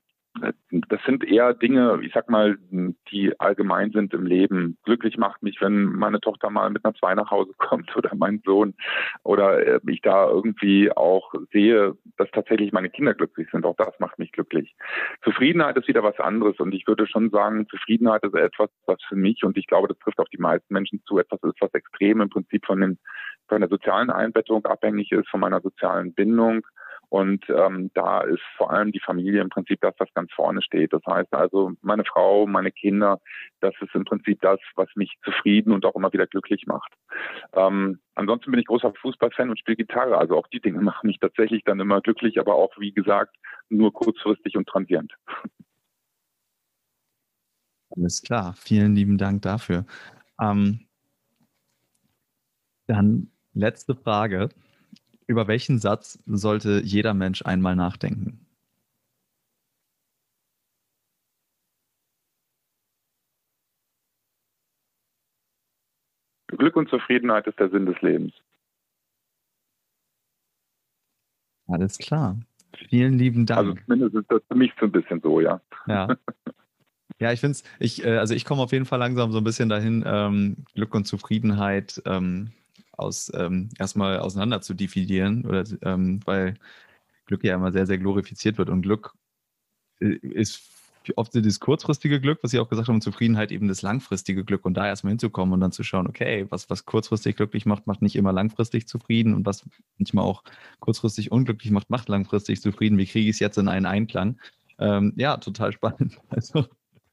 das sind eher Dinge, ich sag mal, die allgemein sind im Leben. Glücklich macht mich, wenn meine Tochter mal mit einer Zwei nach Hause kommt oder mein Sohn oder äh, ich da irgendwie auch sehe, dass tatsächlich meine Kinder glücklich sind. Auch das macht mich glücklich. Zufriedenheit ist wieder was anderes und ich würde schon sagen, Zufriedenheit ist etwas, was für mich und ich glaube, das trifft auf die meisten Menschen zu, etwas ist, was extrem im Prinzip von den von der sozialen Einbettung abhängig ist, von meiner sozialen Bindung und ähm, da ist vor allem die Familie im Prinzip das, was ganz vorne steht. Das heißt also, meine Frau, meine Kinder, das ist im Prinzip das, was mich zufrieden und auch immer wieder glücklich macht. Ähm, ansonsten bin ich großer Fußballfan und spiele Gitarre. Also auch die Dinge machen mich tatsächlich dann immer glücklich, aber auch, wie gesagt, nur kurzfristig und transient. Alles klar. Vielen lieben Dank dafür. Ähm, dann letzte Frage. Über welchen Satz sollte jeder Mensch einmal nachdenken? Glück und Zufriedenheit ist der Sinn des Lebens. Alles klar. Vielen lieben Dank. Also zumindest ist das für mich so ein bisschen so, ja. Ja. Ja, ich finde es, ich, äh, also ich komme auf jeden Fall langsam so ein bisschen dahin, ähm, Glück und Zufriedenheit ähm, aus, ähm, erstmal auseinander zu dividieren, oder, ähm, weil Glück ja immer sehr, sehr glorifiziert wird und Glück äh, ist oft das kurzfristige Glück, was Sie auch gesagt haben, Zufriedenheit eben das langfristige Glück und da erstmal hinzukommen und dann zu schauen, okay, was, was kurzfristig glücklich macht, macht nicht immer langfristig zufrieden und was manchmal auch kurzfristig unglücklich macht, macht langfristig zufrieden. Wie kriege ich es jetzt in einen Einklang? Ähm, ja, total spannend. Also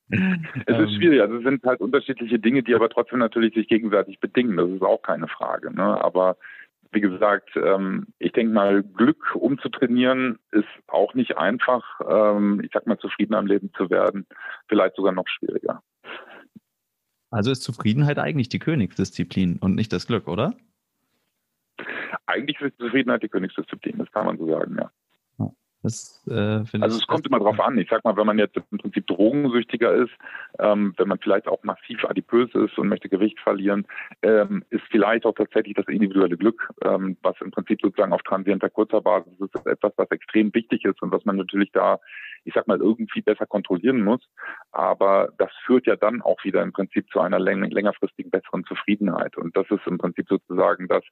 es ist ähm. schwierig. Also es sind halt unterschiedliche Dinge, die aber trotzdem natürlich sich gegenseitig bedingen. Das ist auch keine Frage. Ne? Aber wie gesagt, ähm, ich denke mal, Glück umzutrainieren ist auch nicht einfach. Ähm, ich sag mal, zufrieden am Leben zu werden, vielleicht sogar noch schwieriger. Also ist Zufriedenheit eigentlich die Königsdisziplin und nicht das Glück, oder? Eigentlich ist Zufriedenheit die Königsdisziplin, das kann man so sagen, ja. Das, äh, also es kommt immer drauf an. Ich sag mal, wenn man jetzt im Prinzip drogensüchtiger ist, ähm, wenn man vielleicht auch massiv adipös ist und möchte Gewicht verlieren, ähm, ist vielleicht auch tatsächlich das individuelle Glück, ähm, was im Prinzip sozusagen auf transienter kurzer Basis ist, etwas, was extrem wichtig ist und was man natürlich da, ich sag mal, irgendwie besser kontrollieren muss. Aber das führt ja dann auch wieder im Prinzip zu einer läng längerfristigen besseren Zufriedenheit. Und das ist im Prinzip sozusagen das,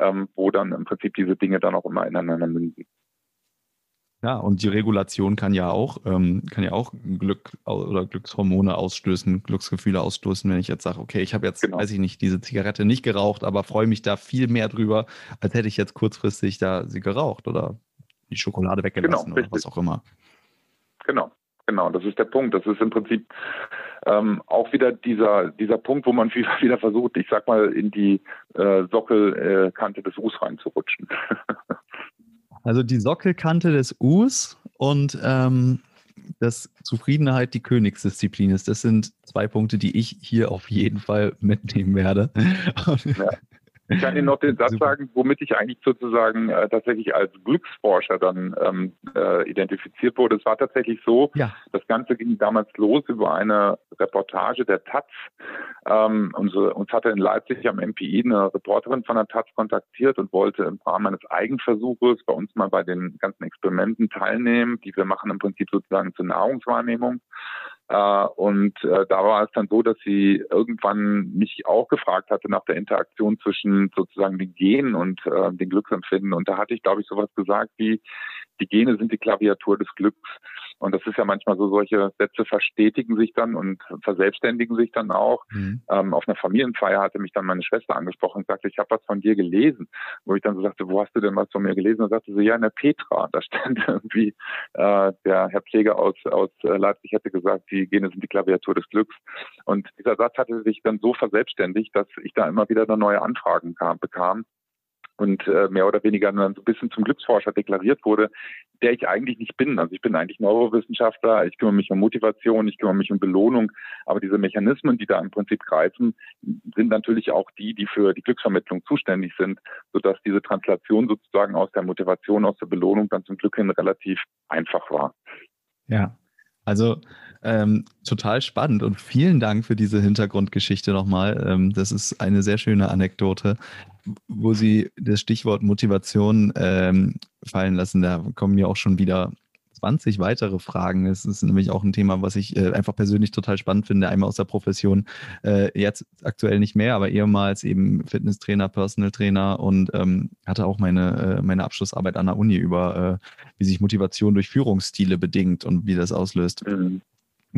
ähm, wo dann im Prinzip diese Dinge dann auch immer ineinander münden. Ja, und die Regulation kann ja auch, ähm, kann ja auch Glück oder Glückshormone ausstößen, Glücksgefühle ausstoßen, wenn ich jetzt sage, okay, ich habe jetzt, genau. weiß ich nicht, diese Zigarette nicht geraucht, aber freue mich da viel mehr drüber, als hätte ich jetzt kurzfristig da sie geraucht oder die Schokolade weggelassen genau, oder was auch immer. Genau, genau, das ist der Punkt. Das ist im Prinzip ähm, auch wieder dieser, dieser Punkt, wo man wieder, wieder versucht, ich sag mal, in die äh, Sockelkante des Us reinzurutschen. Also die Sockelkante des Us und ähm, dass Zufriedenheit die Königsdisziplin ist. Das sind zwei Punkte, die ich hier auf jeden Fall mitnehmen werde. Ja. Ich kann Ihnen noch den Satz sagen, womit ich eigentlich sozusagen äh, tatsächlich als Glücksforscher dann ähm, äh, identifiziert wurde. Es war tatsächlich so, ja. das Ganze ging damals los über eine Reportage der Taz. Ähm, unsere, uns hatte in Leipzig am MPI eine Reporterin von der Taz kontaktiert und wollte im Rahmen eines Eigenversuches bei uns mal bei den ganzen Experimenten teilnehmen, die wir machen im Prinzip sozusagen zur Nahrungswahrnehmung. Äh, und äh, da war es dann so, dass sie irgendwann mich auch gefragt hatte nach der Interaktion zwischen sozusagen den Genen und äh, den Glücksempfinden. Und da hatte ich, glaube ich, sowas gesagt wie, die Gene sind die Klaviatur des Glücks. Und das ist ja manchmal so, solche Sätze verstetigen sich dann und verselbstständigen sich dann auch. Mhm. Ähm, auf einer Familienfeier hatte mich dann meine Schwester angesprochen und sagte, ich habe was von dir gelesen. Wo ich dann so sagte, wo hast du denn was von mir gelesen? Und sagte sie, ja, in der Petra. Da stand irgendwie, äh, der Herr Pfleger aus, aus äh, Leipzig hätte gesagt, die Gene sind die Klaviatur des Glücks. Und dieser Satz hatte sich dann so verselbstständigt, dass ich da immer wieder dann neue Anfragen kam, bekam und äh, mehr oder weniger so ein bisschen zum Glücksforscher deklariert wurde, der ich eigentlich nicht bin. Also ich bin eigentlich Neurowissenschaftler, ich kümmere mich um Motivation, ich kümmere mich um Belohnung, aber diese Mechanismen, die da im Prinzip greifen, sind natürlich auch die, die für die Glücksvermittlung zuständig sind, sodass diese Translation sozusagen aus der Motivation, aus der Belohnung dann zum Glück hin relativ einfach war. Ja, also ähm, total spannend und vielen Dank für diese Hintergrundgeschichte nochmal. Ähm, das ist eine sehr schöne Anekdote, wo Sie das Stichwort Motivation ähm, fallen lassen. Da kommen mir auch schon wieder 20 weitere Fragen. Es ist nämlich auch ein Thema, was ich äh, einfach persönlich total spannend finde. Einmal aus der Profession, äh, jetzt aktuell nicht mehr, aber ehemals eben Fitnesstrainer, Personal Trainer und ähm, hatte auch meine, äh, meine Abschlussarbeit an der Uni über, äh, wie sich Motivation durch Führungsstile bedingt und wie das auslöst. Mhm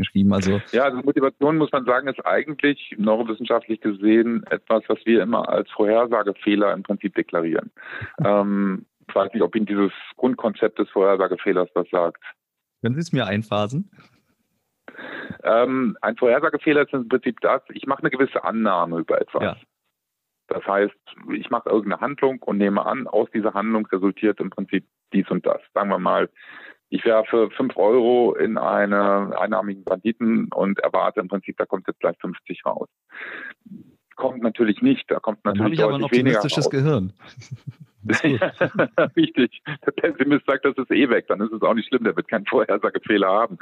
geschrieben. Also ja, also Motivation muss man sagen, ist eigentlich neurowissenschaftlich gesehen etwas, was wir immer als Vorhersagefehler im Prinzip deklarieren. ähm, ich weiß nicht, ob Ihnen dieses Grundkonzept des Vorhersagefehlers was sagt. Können Sie es mir einphasen? Ähm, ein Vorhersagefehler ist im Prinzip das, ich mache eine gewisse Annahme über etwas. Ja. Das heißt, ich mache irgendeine Handlung und nehme an, aus dieser Handlung resultiert im Prinzip dies und das. Sagen wir mal, ich werfe fünf Euro in eine einnahmigen Banditen und erwarte im Prinzip, da kommt jetzt gleich 50 raus kommt natürlich nicht. Da kommt natürlich Dann habe ich aber ein optimistisches Gehirn. Richtig. Der Pessimist sagt, das ist eh weg, dann ist es auch nicht schlimm, der wird keinen Vorhersagefehler haben.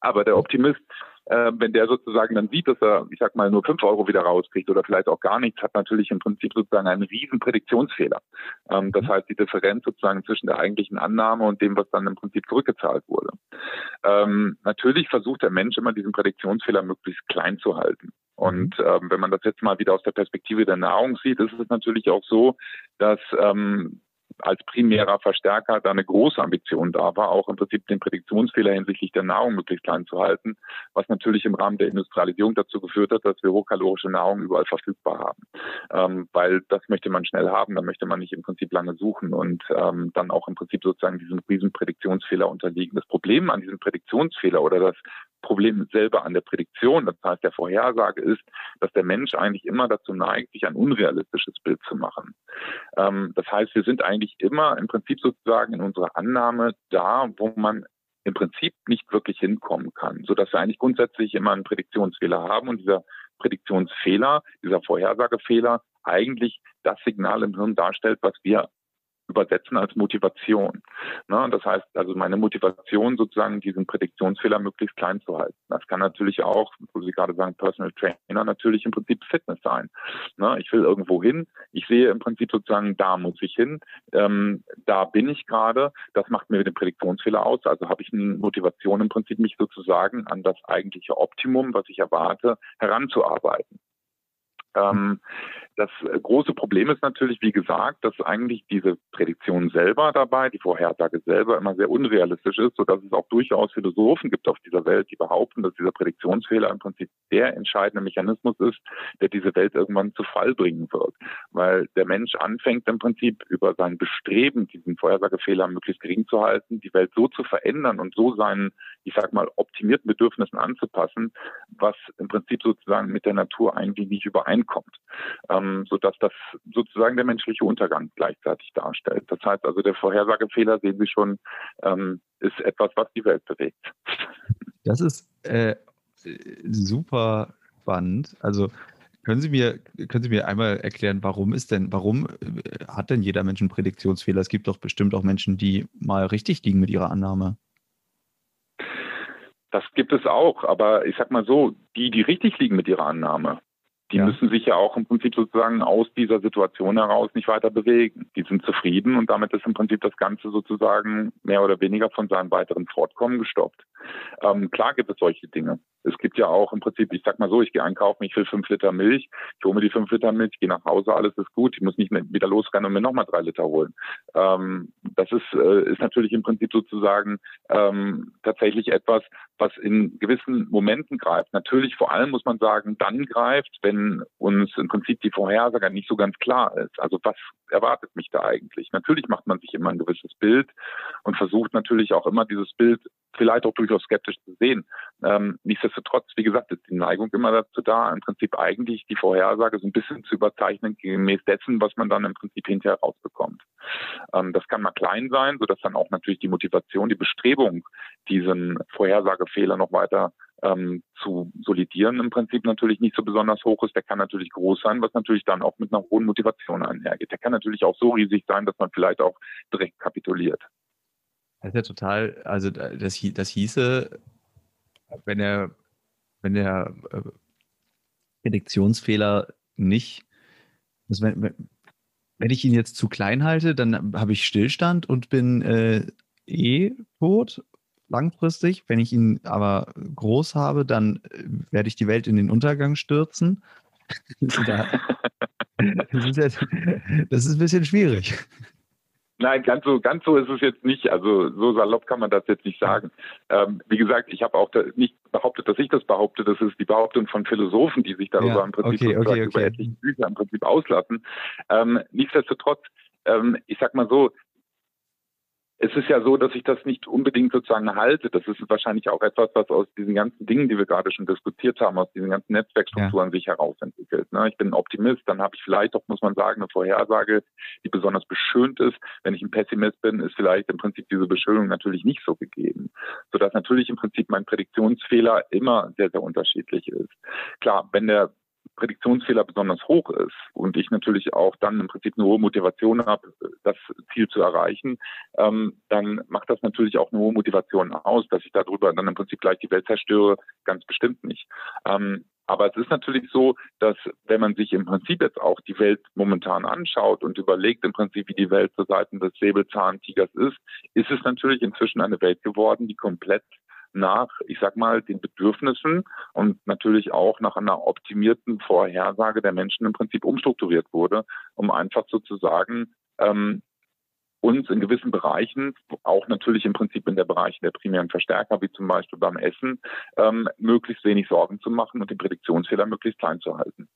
Aber der Optimist, äh, wenn der sozusagen dann sieht, dass er, ich sag mal, nur fünf Euro wieder rauskriegt oder vielleicht auch gar nichts, hat natürlich im Prinzip sozusagen einen riesen Prädiktionsfehler. Ähm, das mhm. heißt, die Differenz sozusagen zwischen der eigentlichen Annahme und dem, was dann im Prinzip zurückgezahlt wurde. Ähm, natürlich versucht der Mensch immer diesen Prädiktionsfehler möglichst klein zu halten. Und mhm. ähm, wenn man das jetzt mal wieder aus der Perspektive der Nahrung sieht, ist es natürlich auch so, dass ähm, als primärer Verstärker da eine große Ambition da war, auch im Prinzip den Prädiktionsfehler hinsichtlich der Nahrung möglichst klein zu halten, was natürlich im Rahmen der Industrialisierung dazu geführt hat, dass wir hochkalorische Nahrung überall verfügbar haben. Ähm, weil das möchte man schnell haben, da möchte man nicht im Prinzip lange suchen und ähm, dann auch im Prinzip sozusagen diesem riesen Prädiktionsfehler unterliegen. Das Problem an diesem Prädiktionsfehler oder das Problem selber an der Prädiktion, das heißt der Vorhersage ist, dass der Mensch eigentlich immer dazu neigt, sich ein unrealistisches Bild zu machen. Ähm, das heißt, wir sind eigentlich immer im Prinzip sozusagen in unserer Annahme da, wo man im Prinzip nicht wirklich hinkommen kann, so dass wir eigentlich grundsätzlich immer einen Prädiktionsfehler haben und dieser Prädiktionsfehler, dieser Vorhersagefehler eigentlich das Signal im Hirn darstellt, was wir übersetzen als Motivation. Ne? Das heißt also meine Motivation sozusagen diesen Prädiktionsfehler möglichst klein zu halten. Das kann natürlich auch, wo Sie gerade sagen, Personal Trainer natürlich im Prinzip Fitness sein. Ne? Ich will irgendwo hin, ich sehe im Prinzip sozusagen, da muss ich hin, ähm, da bin ich gerade, das macht mir den Prädiktionsfehler aus. Also habe ich eine Motivation im Prinzip mich sozusagen an das eigentliche Optimum, was ich erwarte, heranzuarbeiten. Ähm, das große Problem ist natürlich, wie gesagt, dass eigentlich diese Prädiktion selber dabei, die Vorhersage selber immer sehr unrealistisch ist, sodass es auch durchaus Philosophen gibt auf dieser Welt, die behaupten, dass dieser Prädiktionsfehler im Prinzip der entscheidende Mechanismus ist, der diese Welt irgendwann zu Fall bringen wird. Weil der Mensch anfängt im Prinzip über sein Bestreben, diesen Vorhersagefehler möglichst gering zu halten, die Welt so zu verändern und so seinen, ich sag mal, optimierten Bedürfnissen anzupassen, was im Prinzip sozusagen mit der Natur eigentlich nicht übereinkommt. Ähm, sodass das sozusagen der menschliche Untergang gleichzeitig darstellt. Das heißt also, der Vorhersagefehler, sehen Sie schon, ähm, ist etwas, was die Welt bewegt. Das ist äh, super spannend. Also können Sie mir, können Sie mir einmal erklären, warum ist denn, warum äh, hat denn jeder Mensch einen Prädiktionsfehler? Es gibt doch bestimmt auch Menschen, die mal richtig liegen mit ihrer Annahme. Das gibt es auch, aber ich sag mal so, die, die richtig liegen mit ihrer Annahme, die ja. müssen sich ja auch im Prinzip sozusagen aus dieser Situation heraus nicht weiter bewegen. Die sind zufrieden und damit ist im Prinzip das Ganze sozusagen mehr oder weniger von seinem weiteren Fortkommen gestoppt. Ähm, klar gibt es solche Dinge. Es gibt ja auch im Prinzip, ich sag mal so, ich gehe einkaufen, ich will fünf Liter Milch, ich hole mir die fünf Liter Milch, gehe nach Hause, alles ist gut, ich muss nicht mehr wieder losrennen und mir nochmal drei Liter holen. Ähm, das ist, äh, ist natürlich im Prinzip sozusagen ähm, tatsächlich etwas, was in gewissen Momenten greift. Natürlich vor allem muss man sagen, dann greift, wenn uns im Prinzip die Vorhersage nicht so ganz klar ist. Also was erwartet mich da eigentlich? Natürlich macht man sich immer ein gewisses Bild und versucht natürlich auch immer dieses Bild vielleicht auch durchaus skeptisch zu sehen. Ähm, nichtsdestotrotz, wie gesagt, ist die Neigung immer dazu da, im Prinzip eigentlich die Vorhersage so ein bisschen zu überzeichnen, gemäß dessen, was man dann im Prinzip hinterher rausbekommt. Ähm, das kann mal klein sein, sodass dann auch natürlich die Motivation, die Bestrebung, diesen Vorhersagefehler noch weiter ähm, zu solidieren, im Prinzip natürlich nicht so besonders hoch ist. Der kann natürlich groß sein, was natürlich dann auch mit einer hohen Motivation einhergeht. Der kann natürlich auch so riesig sein, dass man vielleicht auch direkt kapituliert. Das ist ja total, also das, das hieße, wenn er, wenn der äh, Prädiktionsfehler nicht, also wenn, wenn ich ihn jetzt zu klein halte, dann habe ich Stillstand und bin äh, eh tot langfristig. Wenn ich ihn aber groß habe, dann äh, werde ich die Welt in den Untergang stürzen. das, ist ja, das ist ein bisschen schwierig. Nein, ganz so, ganz so ist es jetzt nicht. Also so salopp kann man das jetzt nicht sagen. Ähm, wie gesagt, ich habe auch nicht behauptet, dass ich das behaupte. Das ist die Behauptung von Philosophen, die sich darüber ja, im Prinzip okay, okay, okay. über etliche Bücher im Prinzip auslassen. Ähm, nichtsdestotrotz, ähm, ich sag mal so, es ist ja so, dass ich das nicht unbedingt sozusagen halte. Das ist wahrscheinlich auch etwas, was aus diesen ganzen Dingen, die wir gerade schon diskutiert haben, aus diesen ganzen Netzwerkstrukturen ja. sich herausentwickelt. Ne? Ich bin ein Optimist, dann habe ich vielleicht auch, muss man sagen, eine Vorhersage, die besonders beschönt ist. Wenn ich ein Pessimist bin, ist vielleicht im Prinzip diese Beschönung natürlich nicht so gegeben. Sodass natürlich im Prinzip mein Prädiktionsfehler immer sehr, sehr unterschiedlich ist. Klar, wenn der Prädiktionsfehler besonders hoch ist und ich natürlich auch dann im Prinzip eine hohe Motivation habe, das Ziel zu erreichen, ähm, dann macht das natürlich auch eine hohe Motivation aus, dass ich darüber dann im Prinzip gleich die Welt zerstöre, ganz bestimmt nicht. Ähm, aber es ist natürlich so, dass wenn man sich im Prinzip jetzt auch die Welt momentan anschaut und überlegt im Prinzip, wie die Welt zu Seiten des Säbelzahntigers ist, ist es natürlich inzwischen eine Welt geworden, die komplett nach, ich sag mal, den Bedürfnissen und natürlich auch nach einer optimierten Vorhersage der Menschen im Prinzip umstrukturiert wurde, um einfach sozusagen ähm, uns in gewissen Bereichen, auch natürlich im Prinzip in der Bereich der primären Verstärker, wie zum Beispiel beim Essen, ähm, möglichst wenig Sorgen zu machen und den Prädiktionsfehler möglichst klein zu halten.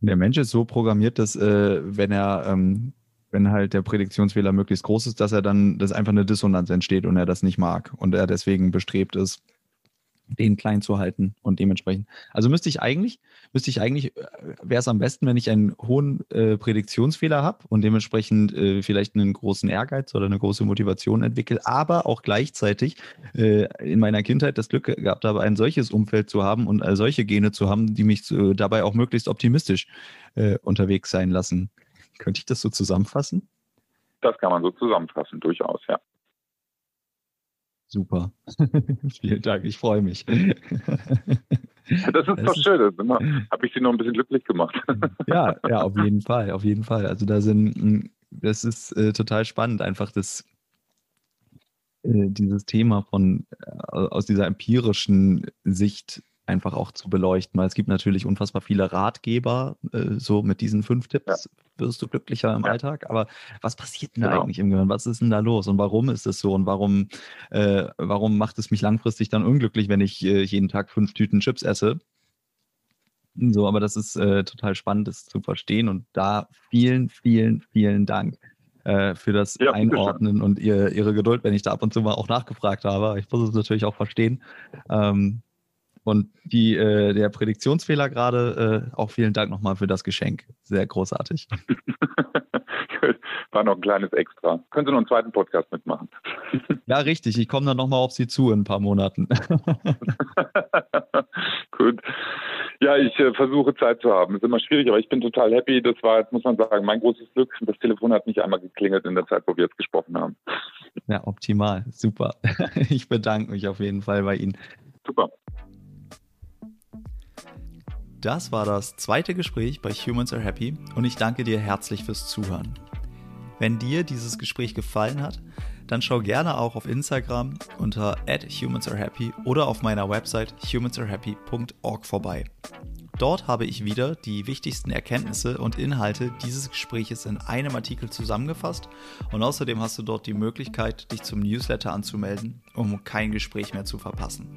Der Mensch ist so programmiert, dass äh, wenn er ähm, wenn halt der Prädiktionsfehler möglichst groß ist, dass er dann, dass einfach eine Dissonanz entsteht und er das nicht mag und er deswegen bestrebt ist, den klein zu halten und dementsprechend. Also müsste ich eigentlich, müsste ich eigentlich, äh, wäre es am besten, wenn ich einen hohen äh, Prädiktionsfehler habe und dementsprechend äh, vielleicht einen großen Ehrgeiz oder eine große Motivation entwickle, aber auch gleichzeitig äh, in meiner Kindheit das Glück gehabt habe, ein solches Umfeld zu haben und solche Gene zu haben, die mich dabei auch möglichst optimistisch äh, unterwegs sein lassen. Könnte ich das so zusammenfassen? Das kann man so zusammenfassen, durchaus, ja. Super. Vielen Dank, ich freue mich. das ist das doch schön. Habe ich Sie noch ein bisschen glücklich gemacht. ja, ja, auf jeden Fall, auf jeden Fall. Also da sind, das ist äh, total spannend, einfach das, äh, dieses Thema von äh, aus dieser empirischen Sicht einfach auch zu beleuchten, weil es gibt natürlich unfassbar viele Ratgeber, äh, so mit diesen fünf Tipps ja. wirst du glücklicher im ja. Alltag, aber was passiert denn genau. eigentlich im Gehirn? Was ist denn da los und warum ist es so und warum, äh, warum macht es mich langfristig dann unglücklich, wenn ich äh, jeden Tag fünf Tüten Chips esse? So, aber das ist äh, total spannend, das zu verstehen und da vielen, vielen, vielen Dank äh, für das ja, Einordnen und ihr, Ihre Geduld, wenn ich da ab und zu mal auch nachgefragt habe. Ich muss es natürlich auch verstehen. Ähm, und die, äh, der Prädiktionsfehler gerade, äh, auch vielen Dank nochmal für das Geschenk. Sehr großartig. War noch ein kleines Extra. Können Sie noch einen zweiten Podcast mitmachen? ja, richtig. Ich komme dann nochmal auf Sie zu in ein paar Monaten. Gut. Ja, ich äh, versuche Zeit zu haben. Ist immer schwierig, aber ich bin total happy. Das war, jetzt muss man sagen, mein großes Glück. Das Telefon hat nicht einmal geklingelt in der Zeit, wo wir jetzt gesprochen haben. Ja, optimal. Super. Ich bedanke mich auf jeden Fall bei Ihnen. Super. Das war das zweite Gespräch bei Humans Are Happy und ich danke dir herzlich fürs Zuhören. Wenn dir dieses Gespräch gefallen hat, dann schau gerne auch auf Instagram unter @humansarehappy oder auf meiner Website humansarehappy.org vorbei. Dort habe ich wieder die wichtigsten Erkenntnisse und Inhalte dieses Gespräches in einem Artikel zusammengefasst und außerdem hast du dort die Möglichkeit, dich zum Newsletter anzumelden, um kein Gespräch mehr zu verpassen.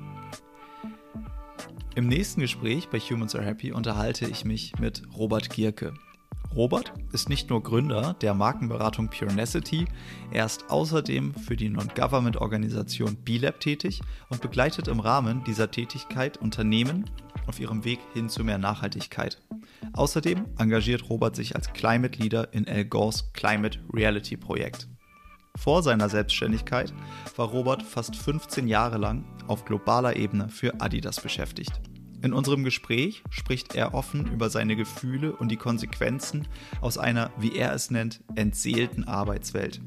Im nächsten Gespräch bei Humans Are Happy unterhalte ich mich mit Robert Gierke. Robert ist nicht nur Gründer der Markenberatung Purenacity, er ist außerdem für die Non-Government-Organisation B-Lab tätig und begleitet im Rahmen dieser Tätigkeit Unternehmen auf ihrem Weg hin zu mehr Nachhaltigkeit. Außerdem engagiert Robert sich als Climate Leader in Al Gores Climate Reality Projekt. Vor seiner Selbstständigkeit war Robert fast 15 Jahre lang auf globaler Ebene für Adidas beschäftigt. In unserem Gespräch spricht er offen über seine Gefühle und die Konsequenzen aus einer, wie er es nennt, entseelten Arbeitswelt.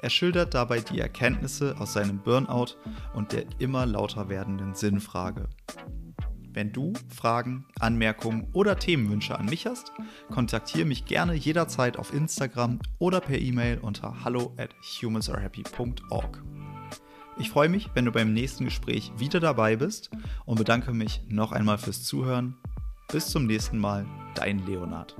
Er schildert dabei die Erkenntnisse aus seinem Burnout und der immer lauter werdenden Sinnfrage. Wenn du Fragen, Anmerkungen oder Themenwünsche an mich hast, kontaktiere mich gerne jederzeit auf Instagram oder per E-Mail unter hallo at humansarehappy.org. Ich freue mich, wenn du beim nächsten Gespräch wieder dabei bist und bedanke mich noch einmal fürs Zuhören. Bis zum nächsten Mal, dein Leonard.